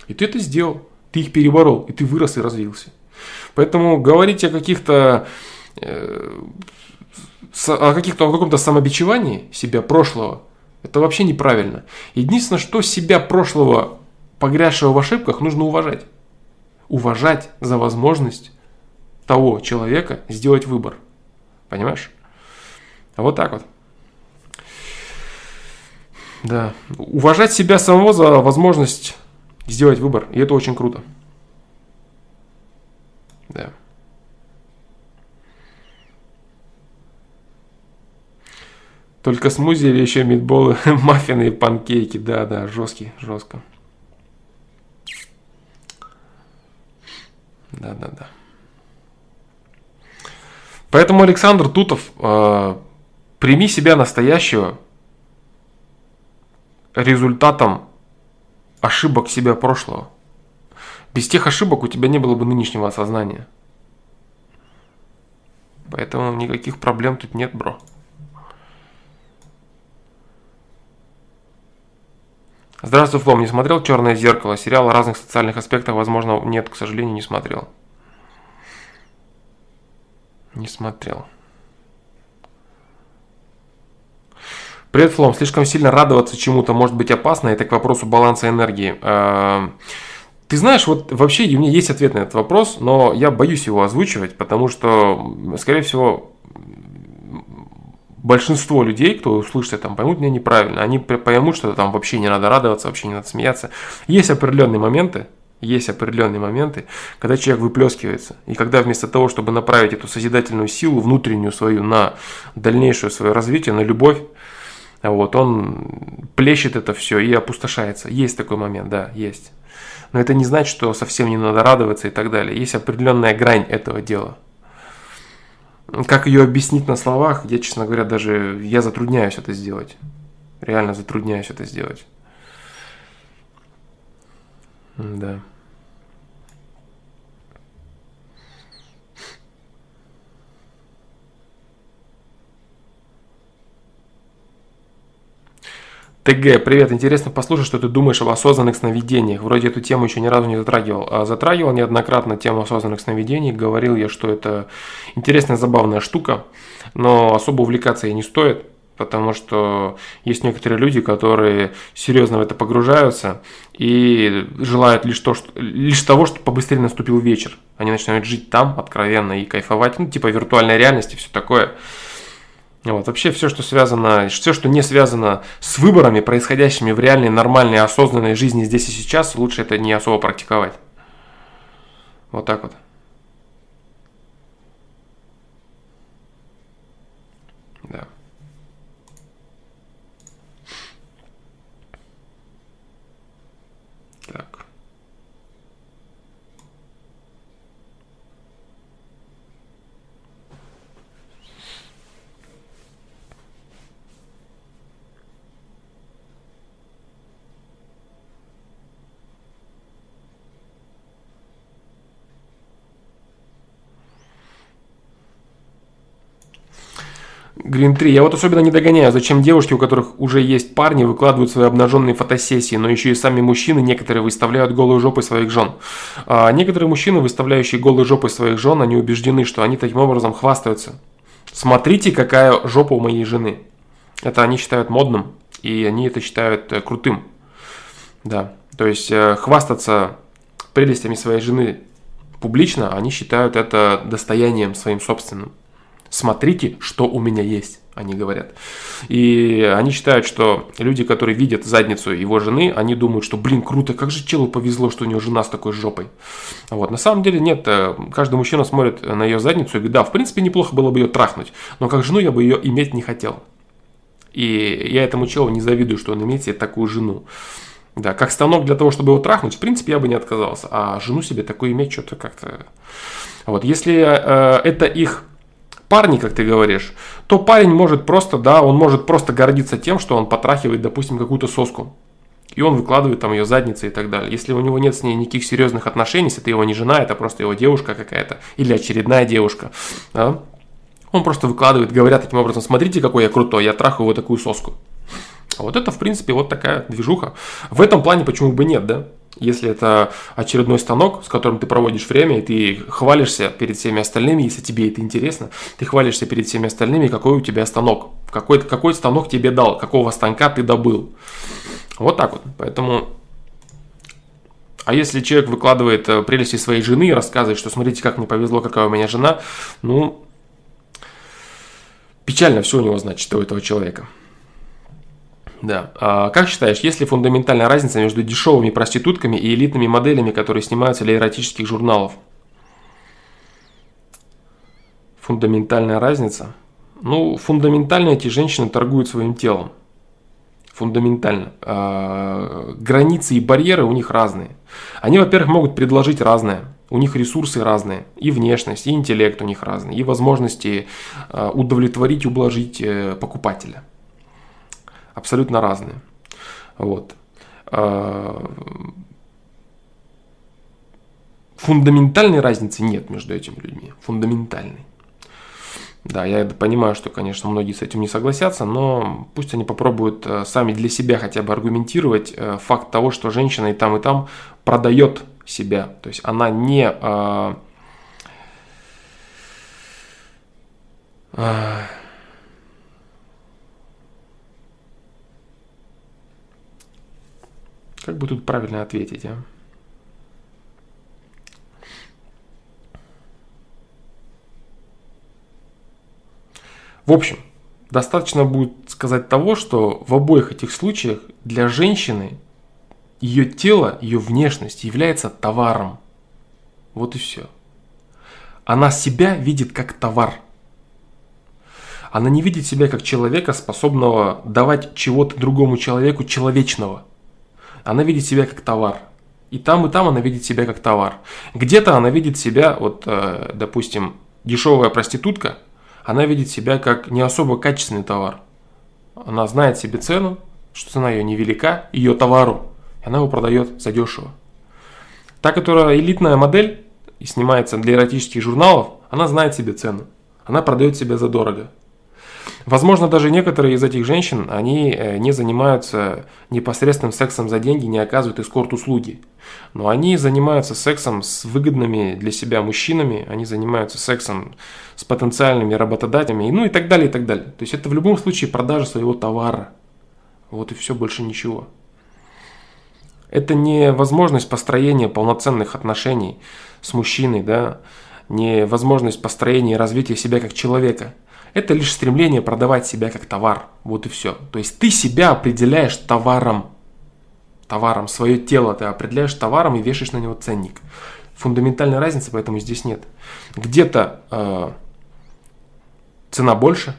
И ты это сделал. Ты их переборол, и ты вырос и развился. Поэтому говорить о каких-то э, о каких-то о каком-то самобичевании себя прошлого, это вообще неправильно. Единственное, что себя прошлого, погрязшего в ошибках, нужно уважать. Уважать за возможность того человека сделать выбор. Понимаешь? Вот так вот. Да. Уважать себя самого за возможность сделать выбор. И это очень круто. Да. Только смузи или еще митболы, маффины и панкейки. Да, да, жесткий, жестко. Да, да, да. Поэтому, Александр Тутов, э, прими себя настоящего результатом ошибок себя прошлого. Без тех ошибок у тебя не было бы нынешнего осознания. Поэтому никаких проблем тут нет, бро. Здравствуй, Флом, не смотрел «Черное зеркало»? Сериал о разных социальных аспектах, возможно, нет, к сожалению, не смотрел. Не смотрел. Привет, Флом. Слишком сильно радоваться чему-то может быть опасно. Это к вопросу баланса энергии. А, ты знаешь, вот вообще у меня есть ответ на этот вопрос, но я боюсь его озвучивать, потому что, скорее всего, большинство людей, кто услышит это, поймут меня неправильно. Они поймут, что там вообще не надо радоваться, вообще не надо смеяться. Есть определенные моменты, есть определенные моменты, когда человек выплескивается. И когда вместо того, чтобы направить эту созидательную силу внутреннюю свою на дальнейшее свое развитие, на любовь, вот, он плещет это все и опустошается. Есть такой момент, да, есть. Но это не значит, что совсем не надо радоваться и так далее. Есть определенная грань этого дела. Как ее объяснить на словах, я, честно говоря, даже я затрудняюсь это сделать. Реально затрудняюсь это сделать. Да. ТГ, привет, интересно послушать, что ты думаешь об осознанных сновидениях. Вроде эту тему еще ни разу не затрагивал. А затрагивал неоднократно тему осознанных сновидений. Говорил я, что это интересная, забавная штука, но особо увлекаться ей не стоит, потому что есть некоторые люди, которые серьезно в это погружаются и желают лишь, то, что, лишь того, чтобы побыстрее наступил вечер. Они начинают жить там откровенно и кайфовать, ну, типа виртуальной реальности, все такое. Вот, вообще все, что связано, все, что не связано с выборами, происходящими в реальной, нормальной, осознанной жизни здесь и сейчас, лучше это не особо практиковать. Вот так вот. Да. Green 3. Я вот особенно не догоняю, зачем девушки, у которых уже есть парни, выкладывают свои обнаженные фотосессии, но еще и сами мужчины некоторые выставляют голые жопы своих жен. А некоторые мужчины, выставляющие голые жопы своих жен, они убеждены, что они таким образом хвастаются. Смотрите, какая жопа у моей жены. Это они считают модным, и они это считают э, крутым. Да, то есть э, хвастаться прелестями своей жены публично, они считают это достоянием своим собственным смотрите, что у меня есть, они говорят. И они считают, что люди, которые видят задницу его жены, они думают, что, блин, круто, как же челу повезло, что у него жена с такой жопой. Вот. На самом деле нет, э, каждый мужчина смотрит на ее задницу и говорит, да, в принципе, неплохо было бы ее трахнуть, но как жену я бы ее иметь не хотел. И я этому челу не завидую, что он имеет себе такую жену. Да, как станок для того, чтобы его трахнуть, в принципе, я бы не отказался. А жену себе такую иметь что-то как-то... Вот, если э, это их парни, как ты говоришь, то парень может просто, да, он может просто гордиться тем, что он потрахивает, допустим, какую-то соску. И он выкладывает там ее задницы и так далее. Если у него нет с ней никаких серьезных отношений, если это его не жена, это просто его девушка какая-то, или очередная девушка, да, он просто выкладывает, говорят таким образом, смотрите, какой я крутой, я трахаю вот такую соску. Вот это, в принципе, вот такая движуха. В этом плане почему бы нет, да? Если это очередной станок, с которым ты проводишь время, и ты хвалишься перед всеми остальными, если тебе это интересно, ты хвалишься перед всеми остальными, какой у тебя станок, какой, какой станок тебе дал, какого станка ты добыл. Вот так вот. Поэтому а если человек выкладывает э, прелести своей жены и рассказывает, что смотрите, как мне повезло, какая у меня жена, ну, печально все у него, значит, у этого человека. Да. А как считаешь, есть ли фундаментальная разница между дешевыми проститутками и элитными моделями, которые снимаются для эротических журналов? Фундаментальная разница? Ну, фундаментально эти женщины торгуют своим телом. Фундаментально. А, границы и барьеры у них разные. Они, во-первых, могут предложить разное. У них ресурсы разные, и внешность, и интеллект у них разный, и возможности а, удовлетворить, ублажить э, покупателя – абсолютно разные. Вот. А, фундаментальной разницы нет между этими людьми. Фундаментальной. Да, я понимаю, что, конечно, многие с этим не согласятся, но пусть они попробуют э, сами для себя хотя бы аргументировать э, факт того, что женщина и там, и там продает себя. То есть она не... А, а, Как бы тут правильно ответить, а? В общем, достаточно будет сказать того, что в обоих этих случаях для женщины ее тело, ее внешность является товаром. Вот и все. Она себя видит как товар. Она не видит себя как человека, способного давать чего-то другому человеку человечного. Она видит себя как товар. И там, и там она видит себя как товар. Где-то она видит себя, вот, э, допустим, дешевая проститутка, она видит себя как не особо качественный товар. Она знает себе цену, что цена ее невелика, ее товару, и она его продает задешево. Та, которая элитная модель и снимается для эротических журналов, она знает себе цену. Она продает себя задорого. Возможно, даже некоторые из этих женщин, они э, не занимаются непосредственным сексом за деньги, не оказывают эскорт-услуги. Но они занимаются сексом с выгодными для себя мужчинами, они занимаются сексом с потенциальными работодателями, ну и так далее, и так далее. То есть это в любом случае продажа своего товара. Вот и все, больше ничего. Это не возможность построения полноценных отношений с мужчиной, да, не возможность построения и развития себя как человека – это лишь стремление продавать себя как товар. Вот и все. То есть ты себя определяешь товаром. Товаром. Свое тело ты определяешь товаром и вешаешь на него ценник. Фундаментальной разницы поэтому здесь нет. Где-то э, цена больше,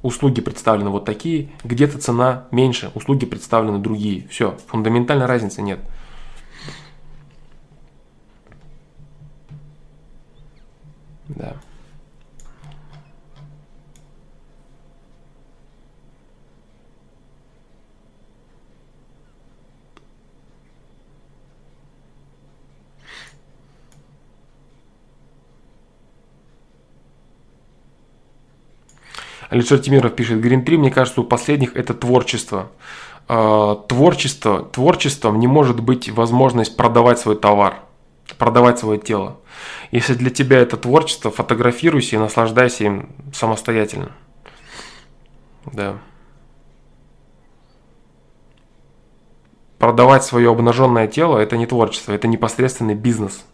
услуги представлены вот такие, где-то цена меньше, услуги представлены другие. Все, фундаментальной разницы нет. Да. Александр Тимиров пишет, Green 3, мне кажется, у последних это творчество. А, творчество, творчеством не может быть возможность продавать свой товар, продавать свое тело. Если для тебя это творчество, фотографируйся и наслаждайся им самостоятельно. Да. Продавать свое обнаженное тело – это не творчество, это непосредственный бизнес –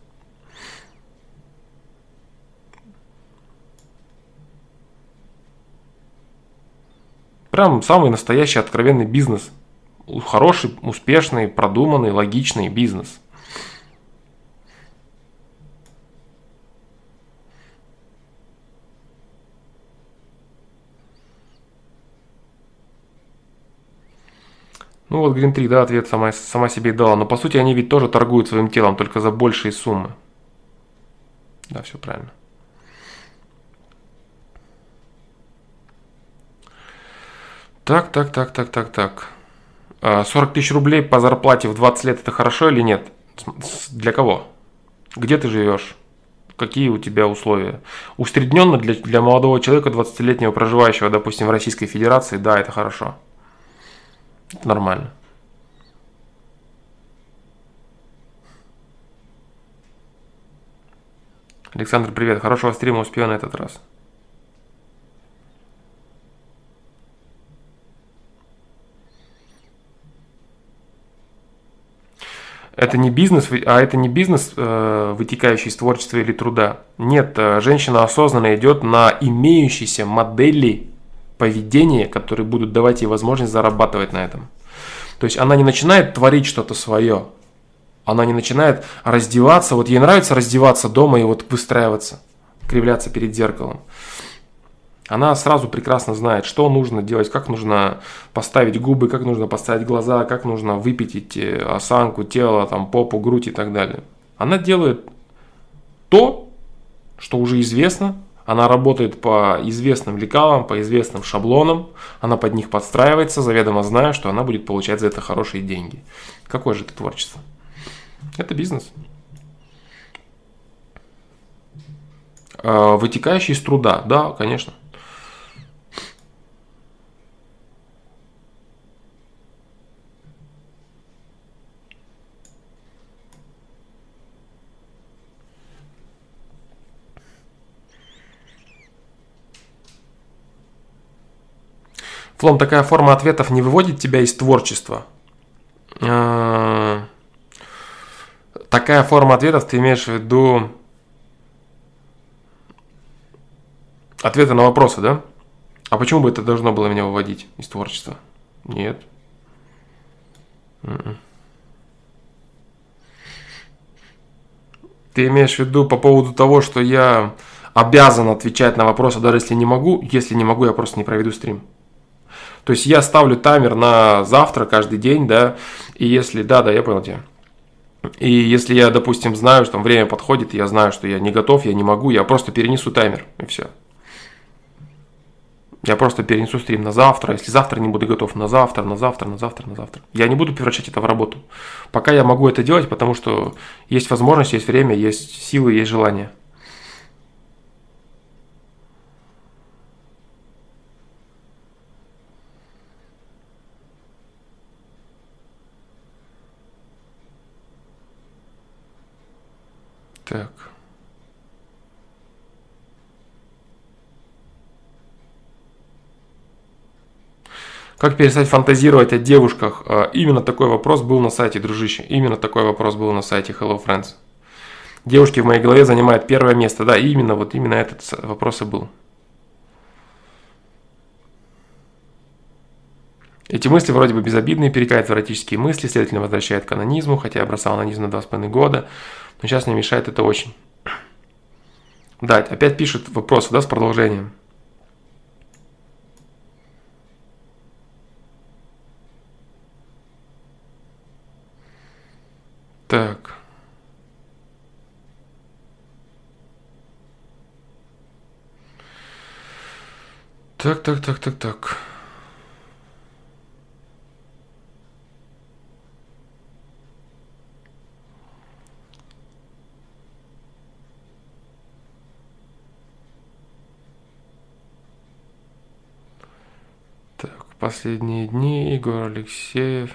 Прям самый настоящий откровенный бизнес. Хороший, успешный, продуманный, логичный бизнес. Ну вот Green 3, да, ответ сама, сама себе и дала. Но по сути они ведь тоже торгуют своим телом, только за большие суммы. Да, все правильно. Так, так, так, так, так, так. 40 а, тысяч рублей по зарплате в 20 лет это хорошо или нет? Для кого? Где ты живешь? Какие у тебя условия? Усредненно для, для молодого человека, 20-летнего, проживающего, допустим, в Российской Федерации, да, это хорошо. Это нормально. Александр, привет. Хорошего стрима успею на этот раз. Это не бизнес, а это не бизнес, э, вытекающий из творчества или труда. Нет, э, женщина осознанно идет на имеющиеся модели поведения, которые будут давать ей возможность зарабатывать на этом. То есть она не начинает творить что-то свое, она не начинает раздеваться. Вот ей нравится раздеваться дома и вот выстраиваться, кривляться перед зеркалом она сразу прекрасно знает, что нужно делать, как нужно поставить губы, как нужно поставить глаза, как нужно выпятить э, осанку, тело, там, попу, грудь и так далее. Она делает то, что уже известно, она работает по известным лекалам, по известным шаблонам, она под них подстраивается, заведомо зная, что она будет получать за это хорошие деньги. Какое же это творчество? Это бизнес. А, вытекающий из труда, да, конечно. Флом, такая форма ответов не выводит тебя из творчества? А, Такая форма ответов, ты имеешь в виду ответы на вопросы, да? А почему бы это должно было меня выводить из творчества? Нет. М-м. Ты имеешь в виду по поводу того, что я обязан отвечать на вопросы, даже если не могу. Если не могу, я просто не проведу стрим. То есть я ставлю таймер на завтра каждый день, да, и если, да, да, я понял тебя. И если я, допустим, знаю, что там время подходит, я знаю, что я не готов, я не могу, я просто перенесу таймер, и все. Я просто перенесу стрим на завтра. Если завтра не буду готов, на завтра, на завтра, на завтра, на завтра. Я не буду превращать это в работу. Пока я могу это делать, потому что есть возможность, есть время, есть силы, есть желание. Так. Как перестать фантазировать о девушках? А, именно такой вопрос был на сайте, дружище. Именно такой вопрос был на сайте Hello Friends. Девушки в моей голове занимают первое место. Да, именно вот именно этот вопрос и был. Эти мысли вроде бы безобидные, перекают в эротические мысли, следовательно возвращает к анонизму, хотя я бросал анонизм на 2,5 года, но сейчас мне мешает это очень. Да, опять пишет вопросы, да, с продолжением. Так. Так, так, так, так, так. Так, последние дни Егор Алексеев.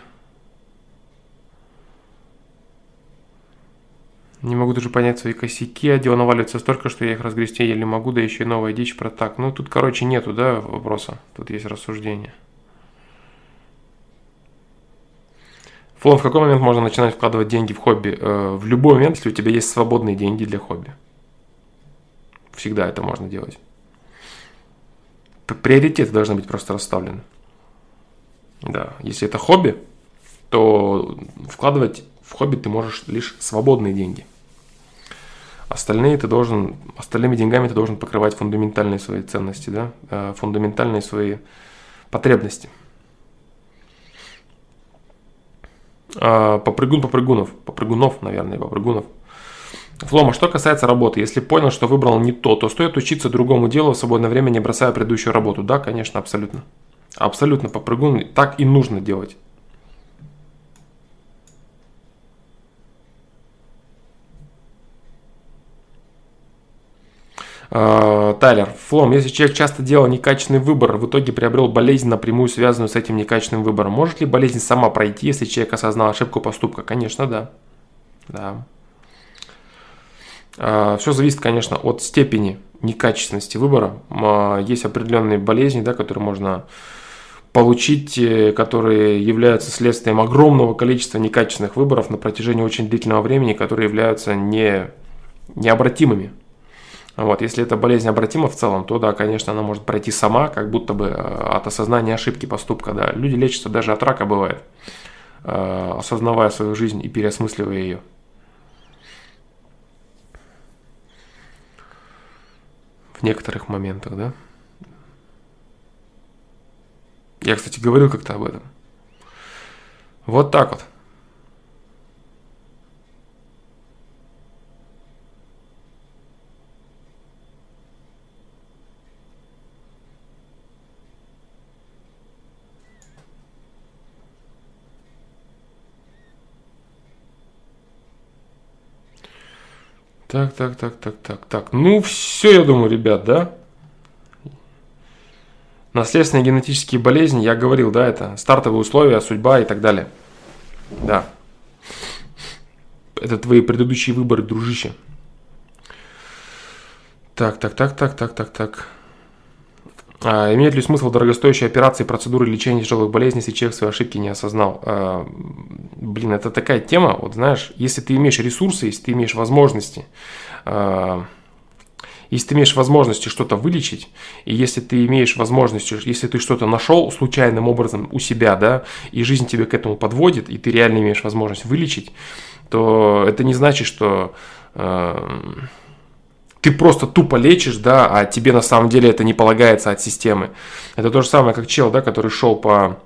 Не могу даже понять свои косяки, а дело наваливается столько, что я их разгрести еле могу, да еще и новая дичь про так. Ну, тут, короче, нету, да, вопроса. Тут есть рассуждение. Флон, в какой момент можно начинать вкладывать деньги в хобби? Э, в любой момент, если у тебя есть свободные деньги для хобби. Всегда это можно делать. Приоритеты должны быть просто расставлены. Да, если это хобби, то вкладывать в хобби ты можешь лишь свободные деньги – Остальные ты должен, остальными деньгами ты должен покрывать фундаментальные свои ценности, да, э, фундаментальные свои потребности. А, попрыгун попрыгунов, попрыгунов, наверное, попрыгунов. Флома, что касается работы, если понял, что выбрал не то, то стоит учиться другому делу в свободное время, не бросая предыдущую работу. Да, конечно, абсолютно. Абсолютно попрыгун, так и нужно делать. Э, Тайлер, Флом, если человек часто делал некачественный выбор, в итоге приобрел болезнь, напрямую связанную с этим некачественным выбором, может ли болезнь сама пройти, если человек осознал ошибку поступка? Конечно, да. Да. Э, Все зависит, конечно, от степени некачественности выбора. Э, есть определенные болезни, да, которые можно получить, которые являются следствием огромного количества некачественных выборов на протяжении очень длительного времени, которые являются не, необратимыми. Вот, если эта болезнь обратима в целом, то да, конечно, она может пройти сама, как будто бы э, от осознания ошибки поступка. Да. Люди лечатся даже от рака бывает, э, осознавая свою жизнь и переосмысливая ее. В некоторых моментах, да. Я, кстати, говорил как-то об этом. Вот так вот. Так, так, так, так, так, так. Ну, все, я думаю, ребят, да? Наследственные генетические болезни, я говорил, да, это стартовые условия, судьба и так далее. Да. Это твои предыдущие выборы, дружище. Так, так, так, так, так, так, так. А, имеет ли смысл дорогостоящие операции, процедуры лечения тяжелых болезней, если человек свои ошибки не осознал? А, блин, это такая тема, вот знаешь, если ты имеешь ресурсы, если ты имеешь возможности, а, если ты имеешь возможности что-то вылечить, и если ты имеешь возможность, если ты что-то нашел случайным образом у себя, да, и жизнь тебе к этому подводит, и ты реально имеешь возможность вылечить, то это не значит, что э, ты просто тупо лечишь, да, а тебе на самом деле это не полагается от системы. Это то же самое, как чел, да, который шел по,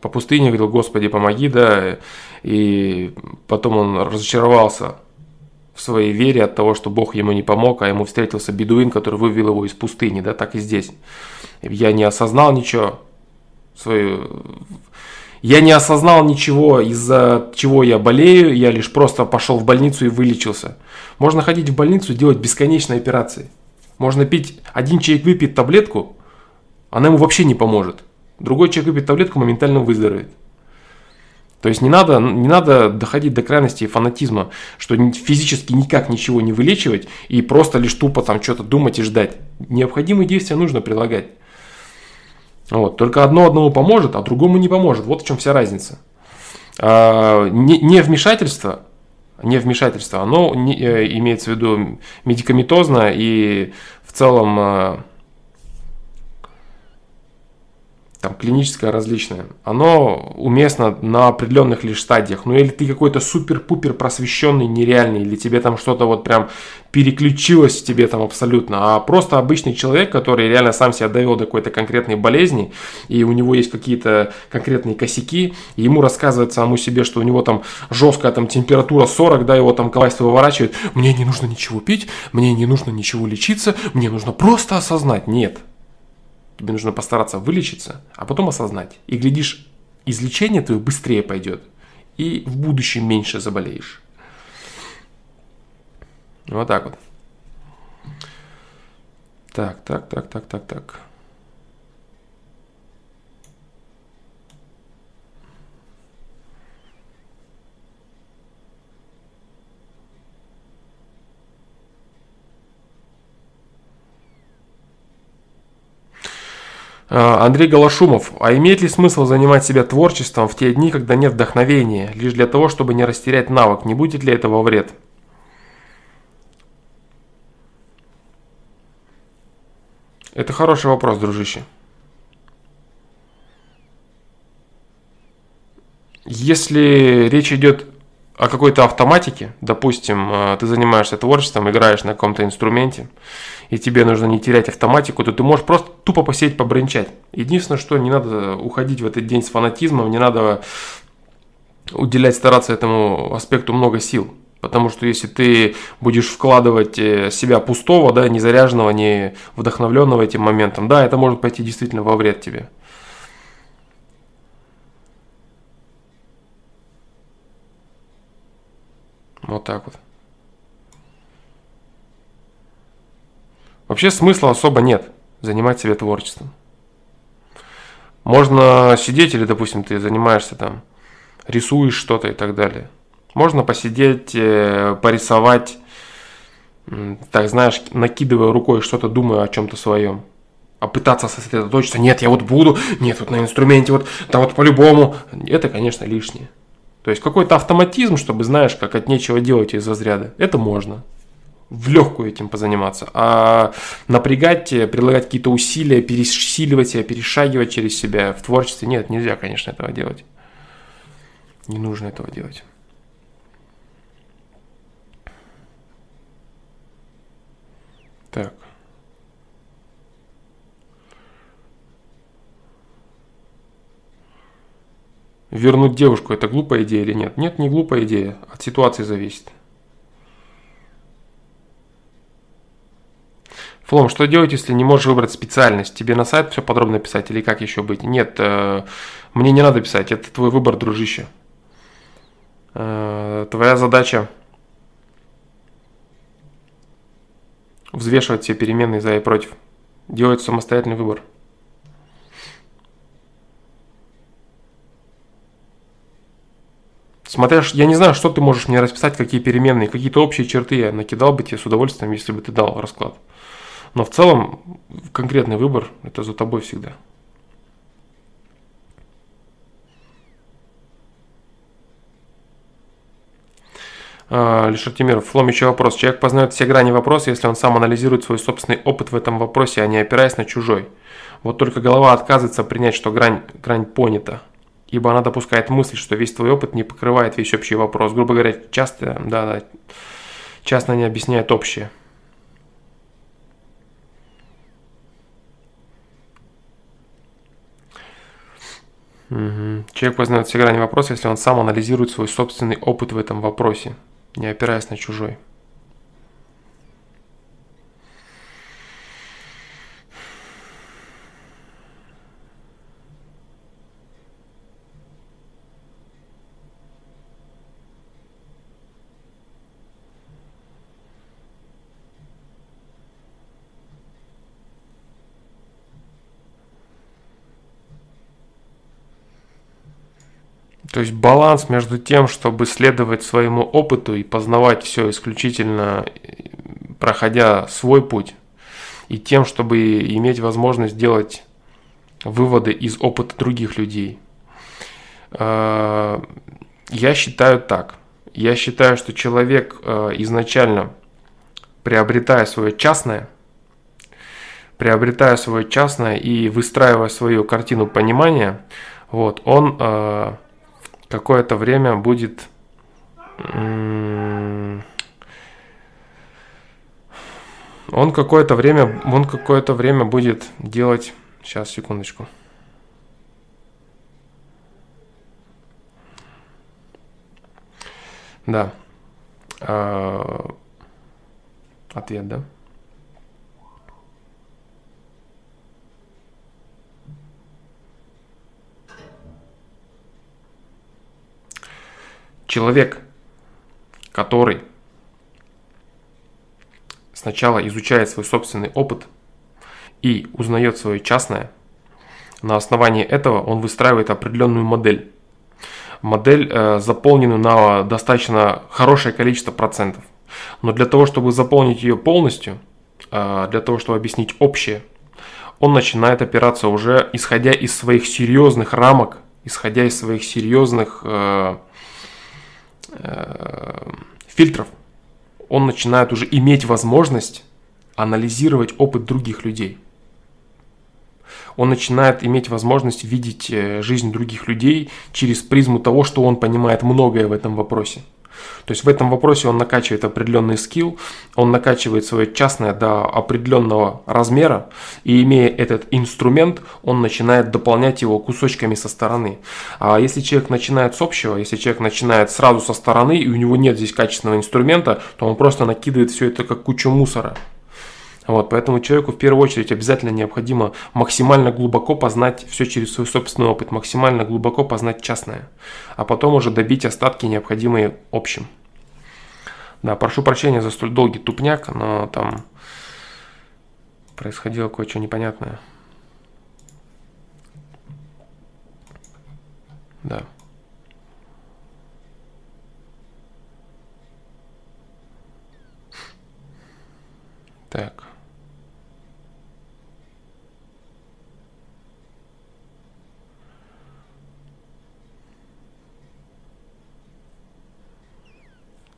по пустыне, говорил, Господи, помоги, да, и потом он разочаровался в своей вере от того, что Бог ему не помог, а ему встретился бедуин, который вывел его из пустыни, да, так и здесь. Я не осознал ничего, свою... Я не осознал ничего, из-за чего я болею, я лишь просто пошел в больницу и вылечился. Можно ходить в больницу делать бесконечные операции. Можно пить, один человек выпьет таблетку, она ему вообще не поможет. Другой человек выпьет таблетку, моментально выздоровеет. То есть не надо, не надо доходить до крайности фанатизма, что физически никак ничего не вылечивать и просто лишь тупо там что-то думать и ждать. Необходимые действия нужно прилагать. Вот. Только одно одному поможет, а другому не поможет. Вот в чем вся разница. А, не, не вмешательство, не вмешательство, оно не, э, имеется в виду медикаментозно и в целом э, там, клиническое различное, оно уместно на определенных лишь стадиях. Ну или ты какой-то супер-пупер просвещенный, нереальный, или тебе там что-то вот прям переключилось в тебе там абсолютно, а просто обычный человек, который реально сам себя довел до какой-то конкретной болезни, и у него есть какие-то конкретные косяки, и ему рассказывает самому себе, что у него там жесткая там температура 40, да, его там количество выворачивает, мне не нужно ничего пить, мне не нужно ничего лечиться, мне нужно просто осознать. Нет, Тебе нужно постараться вылечиться, а потом осознать. И глядишь, излечение твое быстрее пойдет. И в будущем меньше заболеешь. Вот так вот. Так, так, так, так, так, так. Андрей Голошумов. А имеет ли смысл занимать себя творчеством в те дни, когда нет вдохновения, лишь для того, чтобы не растерять навык? Не будет ли этого вред? Это хороший вопрос, дружище. Если речь идет о какой-то автоматике, допустим, э, ты занимаешься творчеством, играешь на каком-то инструменте, и тебе нужно не терять автоматику, то ты можешь просто тупо посидеть, побренчать. Единственное, что не надо уходить в этот день с фанатизмом, не надо уделять, стараться этому аспекту много сил. Потому что если ты будешь вкладывать э, себя пустого, да, не заряженного, не вдохновленного этим моментом, да, это может пойти действительно во вред тебе. Вот так вот. Вообще смысла особо нет занимать себя творчеством. Можно сидеть или, допустим, ты занимаешься там, рисуешь что-то и так далее. Можно посидеть, э, порисовать, так знаешь, накидывая рукой что-то, думая о чем-то своем. А пытаться сосредоточиться, нет, я вот буду, нет, вот на инструменте, вот, да вот по-любому. Это, конечно, лишнее. То есть какой-то автоматизм, чтобы знаешь, как от нечего делать из разряда. Это можно. В легкую этим позаниматься. А напрягать, прилагать какие-то усилия, пересиливать себя, перешагивать через себя в творчестве, нет, нельзя, конечно, этого делать. Не нужно этого делать. Так. вернуть девушку, это глупая идея или нет? Нет, не глупая идея, от ситуации зависит. Флом, что делать, если не можешь выбрать специальность? Тебе на сайт все подробно писать или как еще быть? Нет, э, мне не надо писать, это твой выбор, дружище. Э, твоя задача взвешивать все переменные за и против. Делать самостоятельный выбор. Смотря, я не знаю, что ты можешь мне расписать, какие переменные, какие-то общие черты я накидал бы тебе с удовольствием, если бы ты дал расклад. Но в целом конкретный выбор это за тобой всегда. А, Лишь Артемиров, фломичий вопрос. Человек познает все грани вопроса, если он сам анализирует свой собственный опыт в этом вопросе, а не опираясь на чужой. Вот только голова отказывается принять, что грань, грань понята. Ибо она допускает мысль, что весь твой опыт не покрывает весь общий вопрос. Грубо говоря, часто, да, да, часто не объясняет общее. Угу. Человек познает все грани вопроса, если он сам анализирует свой собственный опыт в этом вопросе не опираясь на чужой. То есть баланс между тем, чтобы следовать своему опыту и познавать все исключительно проходя свой путь, и тем, чтобы иметь возможность делать выводы из опыта других людей. А, я считаю так. Я считаю, что человек а, изначально, приобретая свое частное, приобретая свое частное и выстраивая свою картину понимания, вот, он какое-то время будет он какое-то время он какое-то время будет делать сейчас секундочку. Да. А, ответ да Человек, который сначала изучает свой собственный опыт и узнает свое частное, на основании этого он выстраивает определенную модель. Модель, э, заполненную на достаточно хорошее количество процентов. Но для того, чтобы заполнить ее полностью, э, для того, чтобы объяснить общее, он начинает опираться уже исходя из своих серьезных рамок, исходя из своих серьезных э, Э, фильтров, он начинает уже иметь возможность анализировать опыт других людей. Он начинает иметь возможность видеть э, жизнь других людей через призму того, что он понимает многое в этом вопросе. То есть в этом вопросе он накачивает определенный скилл, он накачивает свое частное до определенного размера, и имея этот инструмент, он начинает дополнять его кусочками со стороны. А если человек начинает с общего, если человек начинает сразу со стороны, и у него нет здесь качественного инструмента, то он просто накидывает все это как кучу мусора. Вот, поэтому человеку в первую очередь обязательно необходимо максимально глубоко познать все через свой собственный опыт, максимально глубоко познать частное, а потом уже добить остатки, необходимые общим. Да, прошу прощения за столь долгий тупняк, но там происходило кое-что непонятное. Да. Так.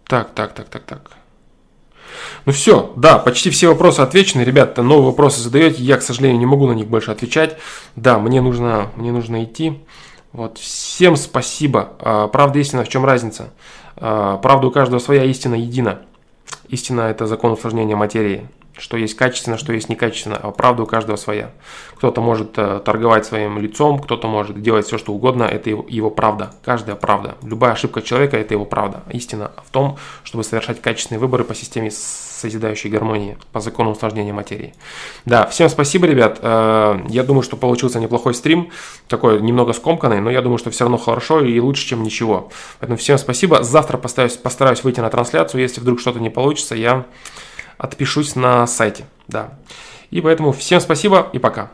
Так, так, так, так, так. Ну все, да, почти все вопросы отвечены. Ребята, новые вопросы задаете. Я, к сожалению, не могу на них больше отвечать. Да, мне нужно, мне нужно идти. Вот, всем спасибо. А, правда истина, в чем разница? А, правда у каждого своя, истина едина. Истина – это закон усложнения материи что есть качественно, что есть некачественно, а правда у каждого своя. Кто-то может э, торговать своим лицом, кто-то может делать все, что угодно, это его, его правда, каждая правда. Любая ошибка человека – это его правда. Истина в том, чтобы совершать качественные выборы по системе созидающей гармонии, по закону усложнения материи. Да, всем спасибо, ребят. Э, я думаю, что получился неплохой стрим, такой немного скомканный, но я думаю, что все равно хорошо и лучше, чем ничего. Поэтому всем спасибо. Завтра постараюсь, постараюсь выйти на трансляцию. Если вдруг что-то не получится, я отпишусь на сайте. Да. И поэтому всем спасибо и пока.